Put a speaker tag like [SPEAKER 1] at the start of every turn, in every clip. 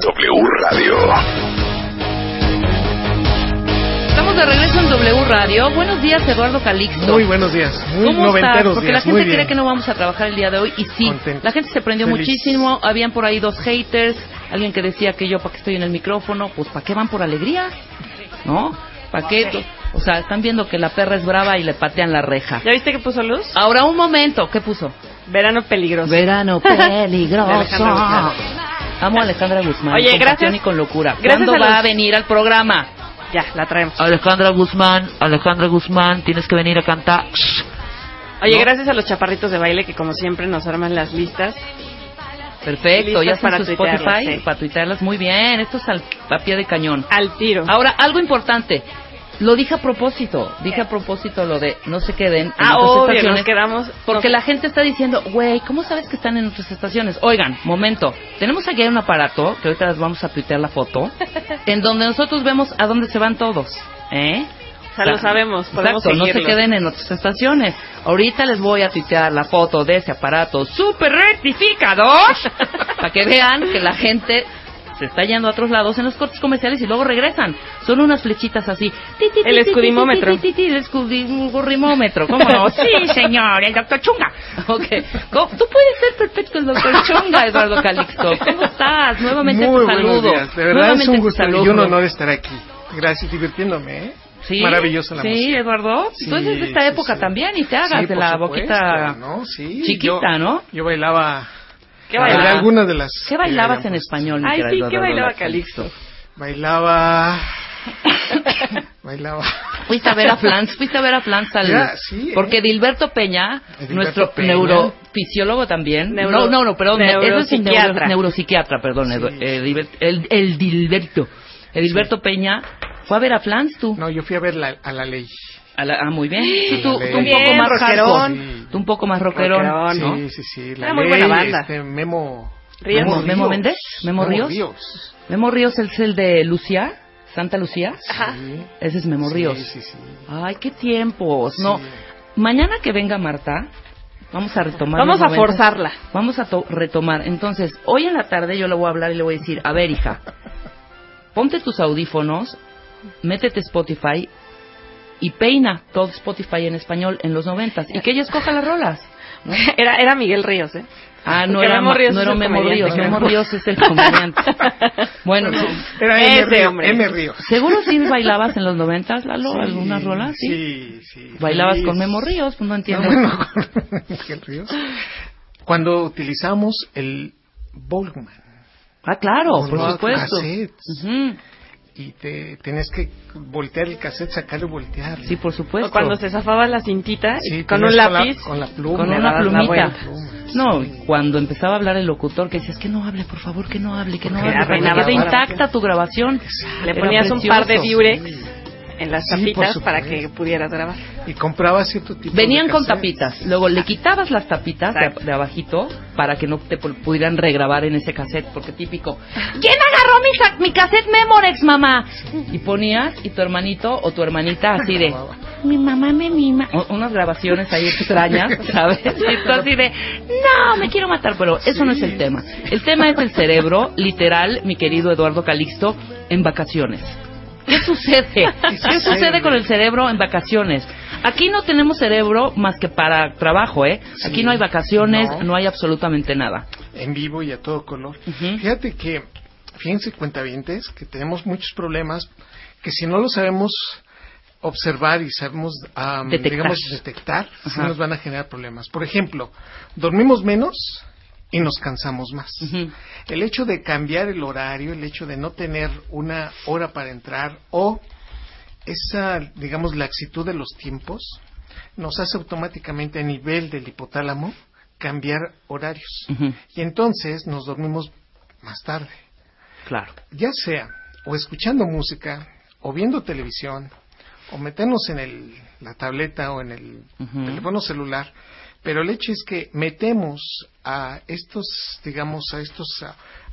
[SPEAKER 1] 11. W Radio.
[SPEAKER 2] Estamos de regreso en W Radio. Buenos días, Eduardo Calixto.
[SPEAKER 3] Muy buenos días. Muy
[SPEAKER 2] ¿Cómo
[SPEAKER 3] noventeros
[SPEAKER 2] estás? Porque
[SPEAKER 3] días.
[SPEAKER 2] la gente cree que no vamos a trabajar el día de hoy y sí,
[SPEAKER 3] Contento.
[SPEAKER 2] la gente se prendió
[SPEAKER 3] Feliz.
[SPEAKER 2] muchísimo. Habían por ahí dos haters, alguien que decía que yo para qué estoy en el micrófono, pues para qué van por alegría, ¿no? ¿Para qué? O sea, están viendo que la perra es brava y le patean la reja.
[SPEAKER 4] ¿Ya viste que puso luz?
[SPEAKER 2] Ahora un momento, ¿qué puso?
[SPEAKER 4] Verano peligroso.
[SPEAKER 2] Verano peligroso.
[SPEAKER 4] Alejandra Guzmán.
[SPEAKER 2] Amo a Alejandra Guzmán.
[SPEAKER 4] Oye,
[SPEAKER 2] con
[SPEAKER 4] gracias-
[SPEAKER 2] pasión y con locura.
[SPEAKER 4] gracias
[SPEAKER 2] ¿Cuándo
[SPEAKER 4] a
[SPEAKER 2] va
[SPEAKER 4] los-
[SPEAKER 2] a venir al programa?
[SPEAKER 4] Ya, la traemos.
[SPEAKER 2] Alejandra Guzmán, Alejandra Guzmán, tienes que venir a cantar.
[SPEAKER 4] Oye,
[SPEAKER 2] ¿no?
[SPEAKER 4] gracias a los chaparritos de baile que como siempre nos arman las listas.
[SPEAKER 2] Perfecto,
[SPEAKER 4] Listas
[SPEAKER 2] ya
[SPEAKER 4] para
[SPEAKER 2] su Spotify
[SPEAKER 4] sí.
[SPEAKER 2] para tuitearlas muy bien. Esto es al, a pie de cañón.
[SPEAKER 4] Al tiro.
[SPEAKER 2] Ahora, algo importante. Lo dije a propósito. Dije a propósito lo de no se queden en
[SPEAKER 4] ah,
[SPEAKER 2] otras
[SPEAKER 4] obvio,
[SPEAKER 2] estaciones.
[SPEAKER 4] nos quedamos.
[SPEAKER 2] Porque
[SPEAKER 4] no-
[SPEAKER 2] la gente está diciendo, güey, ¿cómo sabes que están en otras estaciones? Oigan, momento. Tenemos aquí un aparato, que ahorita les vamos a tuitear la foto, en donde nosotros vemos a dónde se van todos. ¿Eh?
[SPEAKER 4] O sea, lo sabemos, podemos
[SPEAKER 2] Exacto, no se queden en otras estaciones. Ahorita les voy a tuitear la foto de ese aparato super rectificador para que vean que la gente se está yendo a otros lados en los cortes comerciales y luego regresan. Son unas flechitas así.
[SPEAKER 4] El escudimómetro.
[SPEAKER 2] El escudimómetro. ¿Cómo no? Sí, señor, el doctor Chunga. Ok. ¿Cómo? Tú puedes ser perfecto el doctor Chunga, Eduardo Calixto. ¿Cómo estás? Nuevamente
[SPEAKER 3] Muy
[SPEAKER 2] te saludo.
[SPEAKER 3] días. De verdad
[SPEAKER 2] Nuevamente
[SPEAKER 3] es un gusto y un honor estar aquí. Gracias, divirtiéndome, ¿eh?
[SPEAKER 2] Sí,
[SPEAKER 3] Maravillosa la
[SPEAKER 2] sí,
[SPEAKER 3] música.
[SPEAKER 2] Eduardo.
[SPEAKER 3] Sí,
[SPEAKER 2] Tú eres de esta
[SPEAKER 3] sí,
[SPEAKER 2] época
[SPEAKER 3] sí.
[SPEAKER 2] también y te hagas
[SPEAKER 3] Sí,
[SPEAKER 2] de la
[SPEAKER 3] supuesto,
[SPEAKER 2] boquita
[SPEAKER 3] ¿no? Sí,
[SPEAKER 2] chiquita,
[SPEAKER 3] yo-
[SPEAKER 2] ¿no?
[SPEAKER 3] Yo bailaba.
[SPEAKER 4] ¿Qué
[SPEAKER 3] bailé
[SPEAKER 4] bailaba?
[SPEAKER 3] algunas de las.
[SPEAKER 2] ¿Qué bailabas en español? mi
[SPEAKER 4] Ay, sí, ¿qué bailaba
[SPEAKER 2] Calixto?
[SPEAKER 3] Bailaba. bailaba.
[SPEAKER 2] Fuiste a ver a Flans, fuiste a ver a Flans al...
[SPEAKER 3] Ya, sí, ¿eh?
[SPEAKER 2] Porque Dilberto Peña,
[SPEAKER 3] Dilberto
[SPEAKER 2] nuestro
[SPEAKER 3] Peña.
[SPEAKER 2] neurofisiólogo también...
[SPEAKER 4] Neuro-
[SPEAKER 2] no, no, no, perdón, eso es un neuro-
[SPEAKER 4] neuropsiquiatra.
[SPEAKER 2] perdón, Edu- eh, Dilber- el, el Dilberto. El Dilberto Peña fue a ver a Flans, tú.
[SPEAKER 3] No, yo fui a ver la- a la ley.
[SPEAKER 2] A la- ah, muy bien. Sí, tú, tú un poco más
[SPEAKER 4] rockerón.
[SPEAKER 2] Tú un poco más rockerón,
[SPEAKER 4] Rockerón,
[SPEAKER 2] ¿no?
[SPEAKER 3] Sí, sí, sí. La
[SPEAKER 4] Era muy buena banda.
[SPEAKER 3] Este, Memo.
[SPEAKER 4] Ríos.
[SPEAKER 2] Memo- Memo Méndez, Memo Ríos.
[SPEAKER 3] Ríos.
[SPEAKER 2] Memo Ríos es el de Lucía, Santa Lucía.
[SPEAKER 4] Ajá.
[SPEAKER 3] Sí.
[SPEAKER 2] Ese es Memo
[SPEAKER 3] Sí,
[SPEAKER 2] Ríos.
[SPEAKER 3] sí, sí.
[SPEAKER 2] Ay, qué tiempos.
[SPEAKER 3] Sí.
[SPEAKER 2] No, mañana que venga Marta, vamos a retomar.
[SPEAKER 4] Vamos a forzarla.
[SPEAKER 2] Vamos a to- retomar. Entonces, hoy en la tarde yo le voy a hablar y le voy a decir, a ver, hija, ponte tus audífonos, métete Spotify y peina todo Spotify en español en los noventas y que ella escoja las rolas. ¿no?
[SPEAKER 4] Era, era Miguel Ríos, ¿eh?
[SPEAKER 2] Ah, no era,
[SPEAKER 4] Memo Ríos
[SPEAKER 2] no era Memo. Ríos, Memo Ríos es el comediante. Bueno,
[SPEAKER 3] Era M.
[SPEAKER 4] Ese
[SPEAKER 3] Ríos.
[SPEAKER 4] hombre.
[SPEAKER 3] M. Ríos.
[SPEAKER 2] ¿seguro sí bailabas en los noventas, Lalo? ¿Algunas rolas? Sí.
[SPEAKER 3] Sí, sí.
[SPEAKER 2] ¿Bailabas
[SPEAKER 3] feliz.
[SPEAKER 2] con Memo Ríos? Pues no
[SPEAKER 3] No,
[SPEAKER 2] entiendo.
[SPEAKER 3] bueno, con Miguel Ríos. Cuando utilizamos el Volkman
[SPEAKER 2] Ah, claro, por supuesto.
[SPEAKER 3] cassettes.
[SPEAKER 2] Ujú.
[SPEAKER 3] Y te tenías que voltear el cassette, sacarlo y voltear.
[SPEAKER 2] Sí, por supuesto.
[SPEAKER 4] O cuando se zafaba la cintita
[SPEAKER 3] Sí,
[SPEAKER 4] con un
[SPEAKER 3] la-
[SPEAKER 4] lápiz.
[SPEAKER 3] Con la, pluma.
[SPEAKER 2] Con
[SPEAKER 4] Le
[SPEAKER 2] una
[SPEAKER 4] dabas la
[SPEAKER 2] plumita.
[SPEAKER 4] vuelta.
[SPEAKER 2] No, y cuando empezaba a hablar el locutor que decías que no hable, por favor, que no hable, que no
[SPEAKER 4] Porque
[SPEAKER 2] hable, para que
[SPEAKER 4] arruinaba
[SPEAKER 2] quede
[SPEAKER 4] todo.
[SPEAKER 2] intacta tu grabación.
[SPEAKER 4] Le ponías un par de diurex en las
[SPEAKER 3] Sí,
[SPEAKER 4] tapitas para que pudieras grabar.
[SPEAKER 3] Y compraba cierto tipo
[SPEAKER 2] Venían
[SPEAKER 3] de
[SPEAKER 2] con tapitas, luego le quitabas las tapitas de, de abajito para que no te pu- pudieran regrabar en ese cassette, porque típico, ¿quién mi, mi cassette Memorex, mamá? Y ponías, y tu hermanito o tu hermanita así de, mi mamá me mima. O- unas grabaciones ahí extrañas, ¿sabes? Y tú así de, no, me quiero matar, pero eso no es el tema. El tema es el cerebro, literal, mi querido Eduardo Calixto, en vacaciones. ¿Qué sucede? ¿Qué sucede con el cerebro en vacaciones? Aquí no tenemos cerebro más que para trabajo, ¿eh? Aquí
[SPEAKER 3] Sí,
[SPEAKER 2] no hay vacaciones,
[SPEAKER 3] no.
[SPEAKER 2] no hay absolutamente nada.
[SPEAKER 3] En vivo y a todo color. Fíjate que, fíjense cuentavientes, que tenemos muchos problemas que si no lo sabemos observar y sabemos,
[SPEAKER 2] Detectar.
[SPEAKER 3] digamos, detectar, sí nos van a generar problemas. Por ejemplo, dormimos menos y nos cansamos más. El hecho de cambiar el horario, el hecho de no tener una hora para entrar o esa, digamos, laxitud de los tiempos nos hace automáticamente a nivel del hipotálamo cambiar horarios. Y entonces nos dormimos más tarde.
[SPEAKER 2] Claro.
[SPEAKER 3] Ya sea o escuchando música, o viendo televisión, o meternos en el, la tableta o en el teléfono celular, pero el hecho es que metemos a estos, digamos, a estos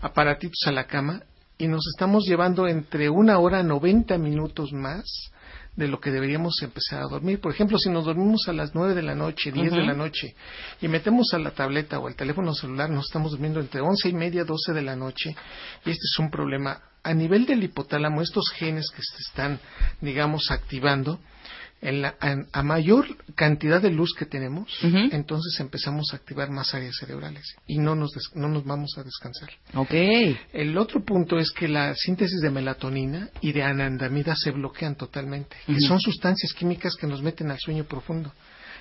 [SPEAKER 3] aparatitos a la cama y nos estamos llevando entre una hora 90 minutos más de lo que deberíamos empezar a dormir. Por ejemplo, si nos dormimos a las 9 de la noche, 10 de la noche, y metemos a la tableta o el teléfono celular, nos estamos durmiendo entre 11 y media, 12 de la noche, y este es un problema. A nivel del hipotálamo, estos genes que se están, digamos, activando, en la- en- a mayor cantidad de luz que tenemos, entonces empezamos a activar más áreas cerebrales y no nos, des- no nos vamos a descansar.
[SPEAKER 2] Ok.
[SPEAKER 3] El otro punto es que la síntesis de melatonina y de anandamida se bloquean totalmente, que son sustancias químicas que nos meten al sueño profundo.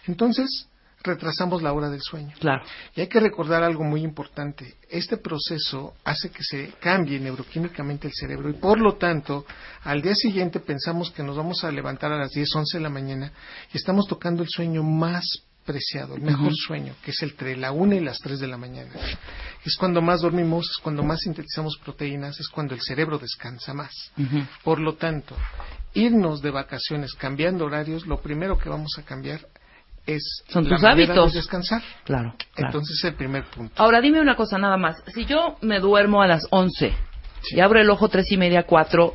[SPEAKER 3] Entonces, retrasamos la hora del sueño.
[SPEAKER 2] Claro.
[SPEAKER 3] Y hay que recordar algo muy importante. Este proceso hace que se cambie neuroquímicamente el cerebro y por lo tanto, al día siguiente pensamos que nos vamos a levantar a las 10, 11 de la mañana y estamos tocando el sueño más preciado, el mejor sueño, que es entre la 1 y las 3 de la mañana. Es cuando más dormimos, es cuando más sintetizamos proteínas, es cuando el cerebro descansa más. Por lo tanto, irnos de vacaciones cambiando horarios, lo primero que vamos a cambiar es
[SPEAKER 2] Son tus hábitos.
[SPEAKER 3] de descansar.
[SPEAKER 2] Claro. claro.
[SPEAKER 3] Entonces, el primer punto.
[SPEAKER 2] Ahora dime una cosa nada más. Si yo me duermo a las 11
[SPEAKER 3] Sí.
[SPEAKER 2] y abro el ojo tres y media, cuatro,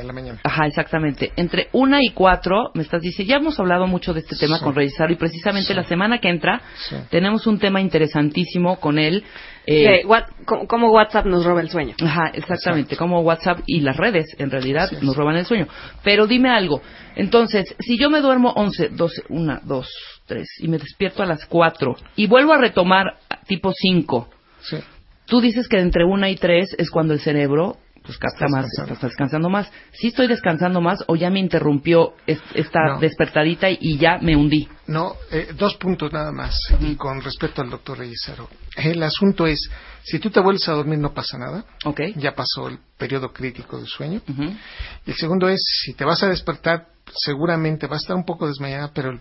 [SPEAKER 3] de la mañana.
[SPEAKER 2] ajá, exactamente. Entre una y cuatro, me estás diciendo, ya hemos hablado mucho de este tema
[SPEAKER 3] Sí.
[SPEAKER 2] con Reyesaro y precisamente
[SPEAKER 3] Sí.
[SPEAKER 2] la semana que entra
[SPEAKER 3] Sí.
[SPEAKER 2] tenemos un tema interesantísimo con él. eh,
[SPEAKER 4] what- cómo- cómo WhatsApp nos roba el sueño.
[SPEAKER 2] Ajá, exactamente, como WhatsApp y las redes en realidad nos roban el sueño. Pero dime algo, entonces, si yo me duermo 11, 12, 1, 2, 3 y me despierto a las 4 y vuelvo a retomar tipo 5,
[SPEAKER 3] Sí.
[SPEAKER 2] tú dices que entre 1 y 3 es cuando el cerebro pues capta
[SPEAKER 3] Está
[SPEAKER 2] más,
[SPEAKER 3] descansando.
[SPEAKER 2] está descansando más. ¿Sí estoy descansando más o ya me interrumpió es- esta
[SPEAKER 3] No.
[SPEAKER 2] despertadita y ya me hundí?
[SPEAKER 3] No, eh, dos puntos nada más. Y con respecto al doctor Reyesaro. El asunto es, si tú te vuelves a dormir no pasa nada.
[SPEAKER 2] ¿Ok?
[SPEAKER 3] Ya pasó el periodo crítico del sueño. Y el segundo es, si te vas a despertar, seguramente va a estar un poco desmayada, pero el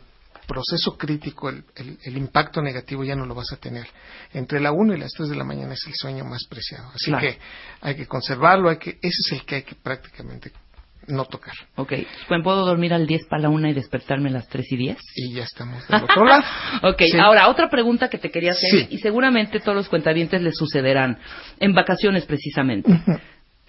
[SPEAKER 3] proceso crítico, el, el- el impacto negativo ya no lo vas a tener. Entre la 1 y las 3 de la mañana es el sueño más preciado. Así
[SPEAKER 2] Claro.
[SPEAKER 3] que hay que conservarlo, hay que, ese es el que hay que prácticamente no tocar.
[SPEAKER 2] Ok, ¿me puedo dormir al 10 para la 1 y despertarme a las 3 y 10?
[SPEAKER 3] Y ya estamos del otro lado.
[SPEAKER 2] Ok,
[SPEAKER 3] Sí.
[SPEAKER 2] ahora otra pregunta que te quería hacer
[SPEAKER 3] Sí.
[SPEAKER 2] y seguramente todos los cuentavientes les sucederán en vacaciones precisamente.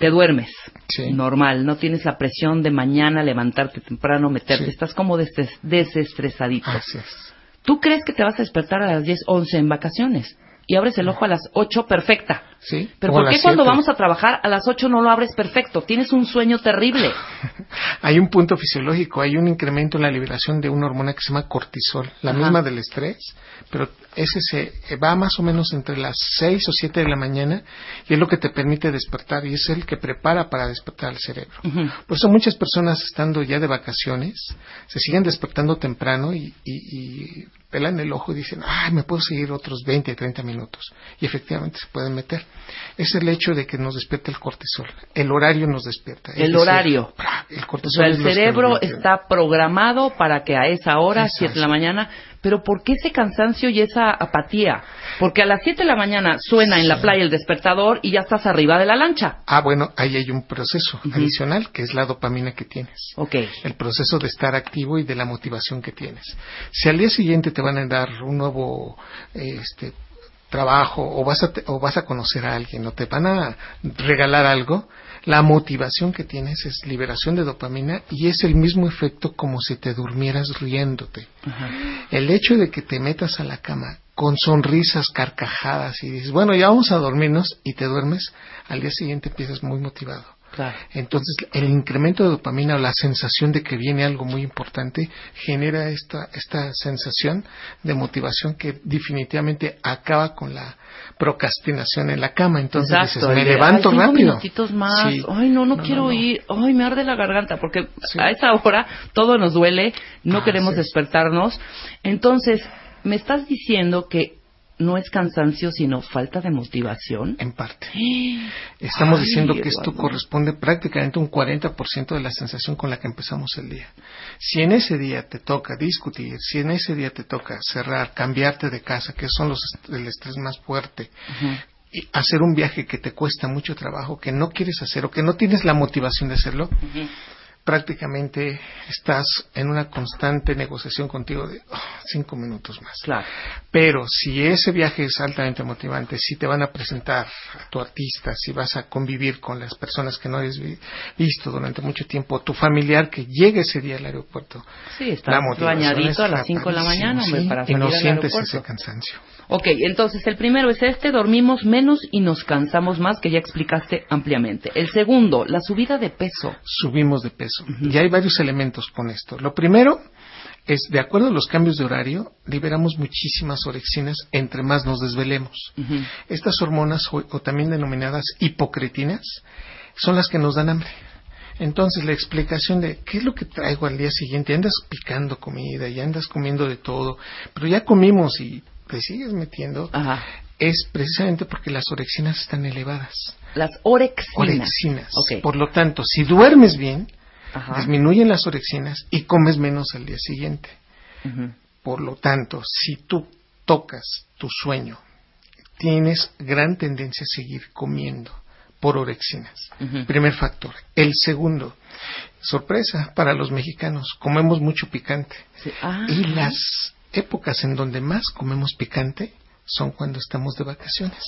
[SPEAKER 2] Te duermes,
[SPEAKER 3] Sí.
[SPEAKER 2] normal, no tienes la presión de mañana levantarte temprano, meterte,
[SPEAKER 3] Sí.
[SPEAKER 2] estás como desestres- desestresadito.
[SPEAKER 3] Así es.
[SPEAKER 2] ¿Tú crees que te vas a despertar a las 10, 11 en vacaciones? Y abres el ojo a las 8 perfecta.
[SPEAKER 3] Sí.
[SPEAKER 2] Pero ¿por qué cuando vamos a trabajar a las 8 no lo abres perfecto? Tienes un sueño terrible.
[SPEAKER 3] Hay un punto fisiológico, hay un incremento en la liberación de una hormona que se llama cortisol, la
[SPEAKER 2] Ajá.
[SPEAKER 3] misma del estrés, pero ese se va más o menos entre las 6 o 7 de la mañana y es lo que te permite despertar y es el que prepara para despertar al cerebro.
[SPEAKER 2] Ujú.
[SPEAKER 3] Por eso muchas personas estando ya de vacaciones se siguen despertando temprano y, y, y pelan el ojo y dicen, ay, me puedo seguir otros 20, 30 minutos. Y efectivamente se pueden meter. Es el hecho de que nos despierta el cortisol. El horario nos despierta. Es
[SPEAKER 2] El
[SPEAKER 3] decir,
[SPEAKER 2] horario.
[SPEAKER 3] El
[SPEAKER 2] O
[SPEAKER 3] cortisol
[SPEAKER 2] sea,
[SPEAKER 3] es
[SPEAKER 2] el cerebro está programado para que a esa hora,
[SPEAKER 3] Exacto.
[SPEAKER 2] 7 de la mañana, pero ¿por qué ese cansancio y esa apatía? Porque a las 7 de la mañana suena en la playa el despertador y ya estás arriba de la lancha.
[SPEAKER 3] Ah, bueno, ahí hay un proceso adicional que es la dopamina que tienes.
[SPEAKER 2] Ok.
[SPEAKER 3] El proceso de estar activo y de la motivación que tienes. Si al día siguiente te van a dar un nuevo eh, este, trabajo o vas, a te- o vas a conocer a alguien o te van a regalar algo, la motivación que tienes es liberación de dopamina y es el mismo efecto como si te durmieras riéndote.
[SPEAKER 2] Ajá.
[SPEAKER 3] El hecho de que te metas a la cama con sonrisas, carcajadas y dices, bueno, ya vamos a dormirnos y te duermes, al día siguiente empiezas muy motivado.
[SPEAKER 2] Claro.
[SPEAKER 3] Entonces, el incremento de dopamina o la sensación de que viene algo muy importante genera esta, esta sensación de motivación que definitivamente acaba con la procrastinación en la cama. Entonces
[SPEAKER 2] Exacto.
[SPEAKER 3] dices, me
[SPEAKER 2] de,
[SPEAKER 3] levanto
[SPEAKER 2] "Ay,
[SPEAKER 3] rápido.
[SPEAKER 2] minutitos más.
[SPEAKER 3] Sí.
[SPEAKER 2] Ay, no, no,
[SPEAKER 3] No,
[SPEAKER 2] quiero
[SPEAKER 3] no, no.
[SPEAKER 2] ir. Ay, me arde la garganta. Porque
[SPEAKER 3] Sí.
[SPEAKER 2] a esa hora todo nos duele. No
[SPEAKER 3] Ah,
[SPEAKER 2] queremos
[SPEAKER 3] sí.
[SPEAKER 2] despertarnos. Entonces, me estás diciendo que no es cansancio, sino falta de motivación.
[SPEAKER 3] En parte. Estamos
[SPEAKER 2] Ay,
[SPEAKER 3] diciendo que esto corresponde prácticamente a un 40% de la sensación con la que empezamos el día. Si en ese día te toca discutir, si en ese día te toca cerrar, cambiarte de casa, que son los el estrés más fuerte, y hacer un viaje que te cuesta mucho trabajo, que no quieres hacer o que no tienes la motivación de hacerlo, prácticamente estás en una constante negociación contigo de oh, cinco minutos más.
[SPEAKER 2] Claro.
[SPEAKER 3] Pero si ese viaje es altamente motivante, si te van a presentar a tu artista, si vas a convivir con las personas que no has vi- visto durante mucho tiempo, tu familiar que llegue ese día al aeropuerto,
[SPEAKER 2] Sí, está
[SPEAKER 3] la motivación
[SPEAKER 2] bañadito a las 5 de la mañana,
[SPEAKER 3] sí, y no sientes ese cansancio.
[SPEAKER 2] Ok, entonces el primero es este, dormimos menos y nos cansamos más, que ya explicaste ampliamente. El segundo, la subida de peso.
[SPEAKER 3] subimos de peso. Y hay varios elementos con esto. Lo primero es, de acuerdo a los cambios de horario, liberamos muchísimas orexinas entre más nos desvelemos. Estas hormonas, o, o también denominadas hipocretinas, son las que nos dan hambre. Entonces, la explicación de qué es lo que traigo al día siguiente, andas picando comida y andas comiendo de todo, pero ya comimos y te sigues metiendo,
[SPEAKER 2] Ajá.
[SPEAKER 3] es precisamente porque las orexinas están elevadas.
[SPEAKER 2] Las orexinas.
[SPEAKER 3] Orexinas. Por lo tanto, si duermes bien,
[SPEAKER 2] Ajá.
[SPEAKER 3] disminuyen las orexinas y comes menos al día siguiente. Por lo tanto, si tú tocas tu sueño, tienes gran tendencia a seguir comiendo por orexinas. Primer factor. El segundo, sorpresa para los mexicanos, comemos mucho picante.
[SPEAKER 2] Sí. Ah.
[SPEAKER 3] Y las épocas en donde más comemos picante son cuando estamos de vacaciones.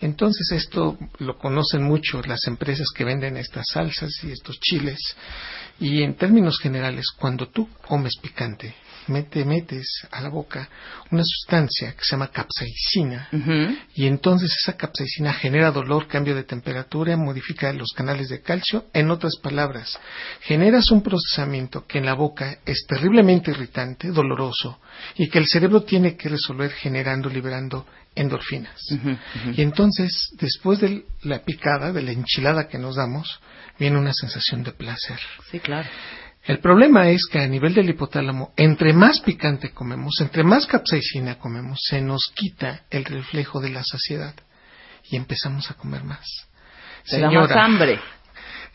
[SPEAKER 3] Entonces esto lo conocen mucho las empresas que venden estas salsas y estos chiles. Y en términos generales, cuando tú comes picante, mete, metes a la boca una sustancia que se llama capsaicina. Y entonces esa capsaicina genera dolor, cambio de temperatura, modifica los canales de calcio. En otras palabras, generas un procesamiento que en la boca es terriblemente irritante, doloroso, y que el cerebro tiene que resolver generando, liberando endorfinas. Y entonces, después de la picada, de la enchilada que nos damos, viene una sensación de placer.
[SPEAKER 2] Sí, claro.
[SPEAKER 3] El problema es que a nivel del hipotálamo, entre más picante comemos, entre más capsaicina comemos, se nos quita el reflejo de la saciedad y empezamos a comer más.
[SPEAKER 2] Da más hambre.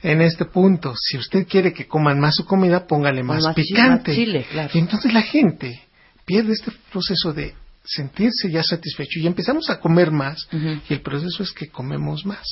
[SPEAKER 3] en este punto, si usted quiere que coman más su comida, póngale más, picante.
[SPEAKER 2] más chile, claro.
[SPEAKER 3] Y entonces la gente pierde este proceso de sentirse ya satisfecho y empezamos a comer más y el proceso es que comemos más.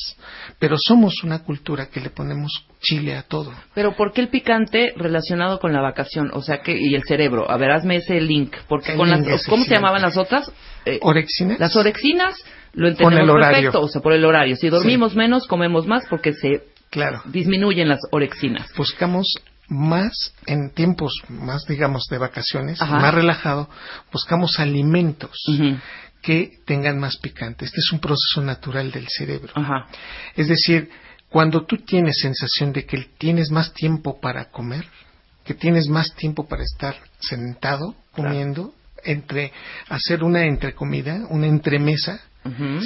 [SPEAKER 3] Pero somos una cultura que le ponemos chile a todo.
[SPEAKER 2] Pero ¿por qué el picante relacionado con la vacación? O sea, que y el cerebro. A ver, hazme ese link. Porque
[SPEAKER 3] El
[SPEAKER 2] con
[SPEAKER 3] link
[SPEAKER 2] las, ¿Cómo se llamaban las otras? Eh,
[SPEAKER 3] ¿Orexinas?
[SPEAKER 2] Las orexinas lo
[SPEAKER 3] Con
[SPEAKER 2] entendemos
[SPEAKER 3] el horario.
[SPEAKER 2] perfecto, o sea, por el horario. Si dormimos menos, comemos más porque se
[SPEAKER 3] Claro.
[SPEAKER 2] disminuyen las orexinas.
[SPEAKER 3] buscamos más en tiempos más digamos de vacaciones
[SPEAKER 2] Ajá.
[SPEAKER 3] más relajado buscamos alimentos que tengan más picante este es un proceso natural del cerebro
[SPEAKER 2] Ajá.
[SPEAKER 3] es decir cuando tú tienes sensación de que tienes más tiempo para comer que tienes más tiempo para estar sentado comiendo entre hacer una entrecomida una entremesa.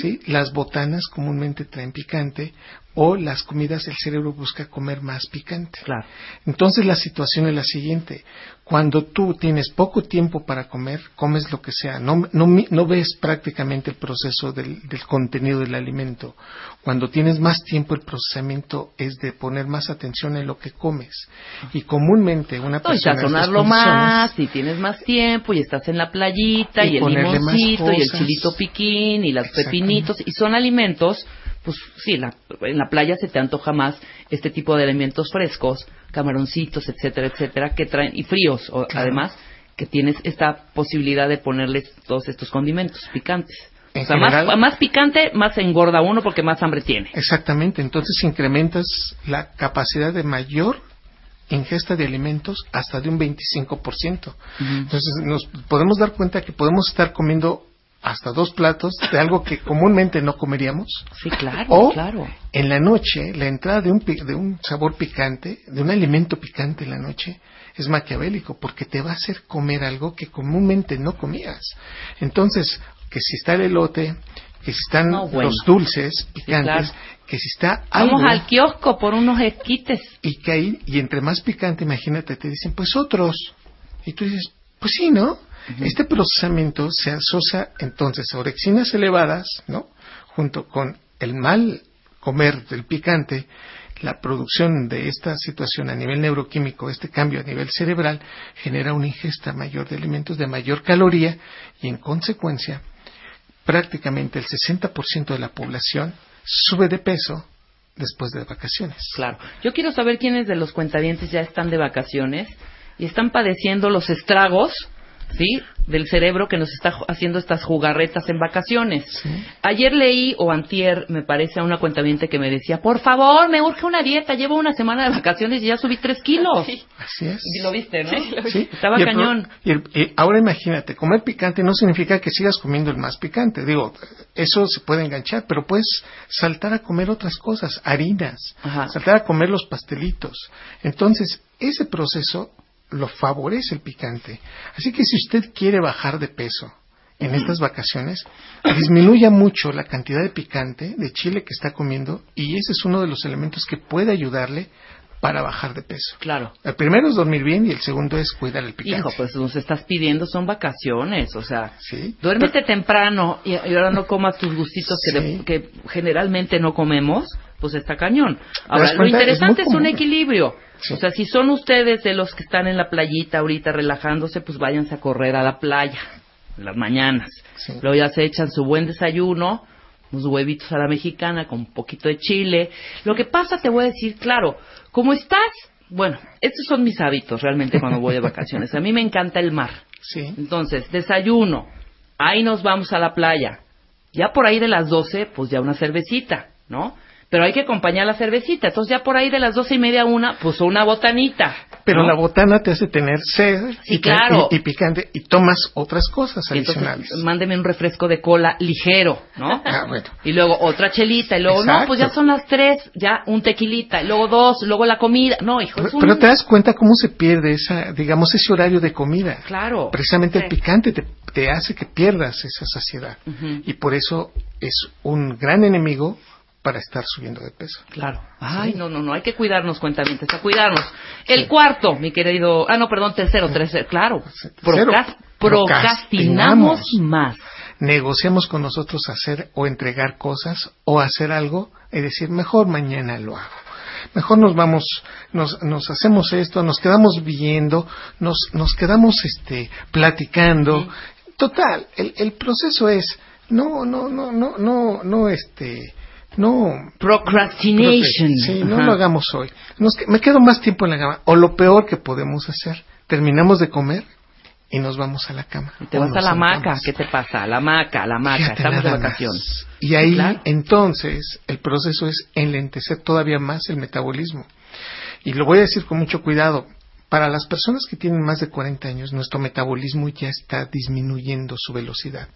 [SPEAKER 3] ¿sí? Las botanas comúnmente traen picante o las comidas el cerebro busca comer más picante.
[SPEAKER 2] Claro.
[SPEAKER 3] Entonces la situación es la siguiente. Cuando tú tienes poco tiempo para comer, comes lo que sea. No, no, no ves prácticamente el proceso del, del contenido del alimento. Cuando tienes más tiempo, el procesamiento es de poner más atención en lo que comes. Y comúnmente una
[SPEAKER 2] No, y
[SPEAKER 3] persona... en estas
[SPEAKER 2] sazonarlo más, y tienes más tiempo, y estás en la playita,
[SPEAKER 3] Y
[SPEAKER 2] y, el limoncito, y el chilito piquín, y los pepinitos, y son alimentos, pues sí, la- en la playa se te antoja más este tipo de alimentos frescos, camaroncitos, etcétera, etcétera, que traen, y fríos, o-
[SPEAKER 3] Claro.
[SPEAKER 2] además, que tienes esta posibilidad de ponerles todos estos condimentos picantes.
[SPEAKER 3] En
[SPEAKER 2] o sea,
[SPEAKER 3] general-
[SPEAKER 2] más, más picante, más engorda uno porque más hambre tiene.
[SPEAKER 3] Exactamente, entonces incrementas la capacidad de mayor ingesta de alimentos hasta de un 25%. Entonces nos podemos dar cuenta que podemos estar comiendo hasta dos platos de algo que comúnmente no comeríamos.
[SPEAKER 2] Sí, claro,
[SPEAKER 3] O
[SPEAKER 2] claro.
[SPEAKER 3] en la noche, la entrada de un, de un sabor picante, de un alimento picante en la noche, es maquiavélico porque te va a hacer comer algo que comúnmente no comías. Entonces, que si está el elote, que si están
[SPEAKER 2] No, bueno.
[SPEAKER 3] los dulces picantes,
[SPEAKER 2] claro.
[SPEAKER 3] que si está algo
[SPEAKER 2] Vamos al kiosco por unos esquites.
[SPEAKER 3] y que ahí, y entre más picante, imagínate, te dicen, pues otros. Y tú dices, pues sí, ¿no? Este procesamiento se asocia entonces a orexinas elevadas, ¿no? Junto con el mal comer del picante, la producción de esta situación a nivel neuroquímico, este cambio a nivel cerebral, genera una ingesta mayor de alimentos de mayor caloría y en consecuencia prácticamente el 60% de la población sube de peso después de vacaciones.
[SPEAKER 2] Claro. Yo quiero saber quiénes de los cuentavientes ya están de vacaciones y están padeciendo los estragos, ¿sí? Del cerebro que nos está haciendo estas jugarretas en vacaciones. Ayer leí, o antier, me parece, a una cuentaviente que me decía, por favor, me urge una dieta, llevo una semana de vacaciones y ya subí tres kilos.
[SPEAKER 3] Así es.
[SPEAKER 2] Y lo viste, ¿no?
[SPEAKER 3] Sí.
[SPEAKER 2] Estaba
[SPEAKER 3] Y pro-
[SPEAKER 2] cañón.
[SPEAKER 3] y el- y ahora imagínate, comer picante no significa que sigas comiendo el más picante. Digo, eso se puede enganchar, pero puedes saltar a comer otras cosas, harinas,
[SPEAKER 2] Ajá.
[SPEAKER 3] saltar a comer los pastelitos. Entonces, ese proceso lo favorece el picante. Así que si usted quiere bajar de peso en estas vacaciones, disminuya mucho la cantidad de picante, de chile que está comiendo, y ese es uno de los elementos que puede ayudarle para bajar de peso.
[SPEAKER 2] Claro.
[SPEAKER 3] El primero es dormir bien y el segundo es cuidar el picante.
[SPEAKER 2] Hijo, pues nos estás pidiendo, son vacaciones, o sea,
[SPEAKER 3] Sí.
[SPEAKER 2] duérmete temprano y, ahora no comas tus gustitos que, de- que generalmente no comemos, pues está cañón. Ahora, lo interesante
[SPEAKER 3] Es
[SPEAKER 2] un equilibrio.
[SPEAKER 3] Sí.
[SPEAKER 2] O sea, si son ustedes de los que están en la playita ahorita relajándose, pues váyanse a correr a la playa en las mañanas. Luego ya se echan su buen desayuno, unos huevitos a la mexicana con un poquito de chile. Lo que pasa, te voy a decir, claro, como estás, bueno, estos son mis hábitos realmente cuando voy de vacaciones. A mí me encanta el mar.
[SPEAKER 3] Sí.
[SPEAKER 2] Entonces, desayuno, ahí nos vamos a la playa. Ya por ahí de las 12, pues ya una cervecita, ¿no? Pero hay que acompañar la cervecita. Entonces ya por ahí de las doce y media a una, pues una botanita.
[SPEAKER 3] Pero
[SPEAKER 2] ¿no?
[SPEAKER 3] la botana te hace tener sed
[SPEAKER 2] Sí,
[SPEAKER 3] y, te-
[SPEAKER 2] claro.
[SPEAKER 3] y, y picante y tomas otras cosas
[SPEAKER 2] Y entonces,
[SPEAKER 3] adicionales.
[SPEAKER 2] mándeme un refresco de cola ligero, ¿no?
[SPEAKER 3] Ah, bueno.
[SPEAKER 2] Y luego otra chelita, y luego, no, pues ya son las tres, ya un tequilita, y luego dos, luego la comida. No, hijo, es un...
[SPEAKER 3] Pero te das cuenta cómo se pierde esa, digamos, ese horario de comida.
[SPEAKER 2] Claro.
[SPEAKER 3] Precisamente el picante te, te hace que pierdas esa saciedad. Y por eso es un gran enemigo para estar subiendo de peso.
[SPEAKER 2] Claro. Ay, no, no, no, hay que cuidarnos, cuentamientos, a cuidarnos. El cuarto, mi querido, ah, no, perdón, tercero, tercero, claro.
[SPEAKER 3] Procrastinamos
[SPEAKER 2] más.
[SPEAKER 3] Negociamos con nosotros hacer o entregar cosas o hacer algo y decir, mejor mañana lo hago. Mejor nos vamos, nos, nos hacemos esto, nos quedamos viendo, nos, nos quedamos este, platicando. Total, el, el proceso es, no, no, no, no, no, no, este, no,
[SPEAKER 2] Procrastination.
[SPEAKER 3] Sí, no lo hagamos hoy. Nos me quedo más tiempo en la cama. O lo peor que podemos hacer, terminamos de comer y nos vamos a la cama.
[SPEAKER 2] Y te vas a la hamaca. ¿qué te pasa? La hamaca, la hamaca, estamos de vacaciones.
[SPEAKER 3] Y ahí,
[SPEAKER 2] Claro.
[SPEAKER 3] entonces, el proceso es enlentecer todavía más el metabolismo. Y lo voy a decir con mucho cuidado. Para las personas que tienen más de 40 años, nuestro metabolismo ya está disminuyendo su velocidad.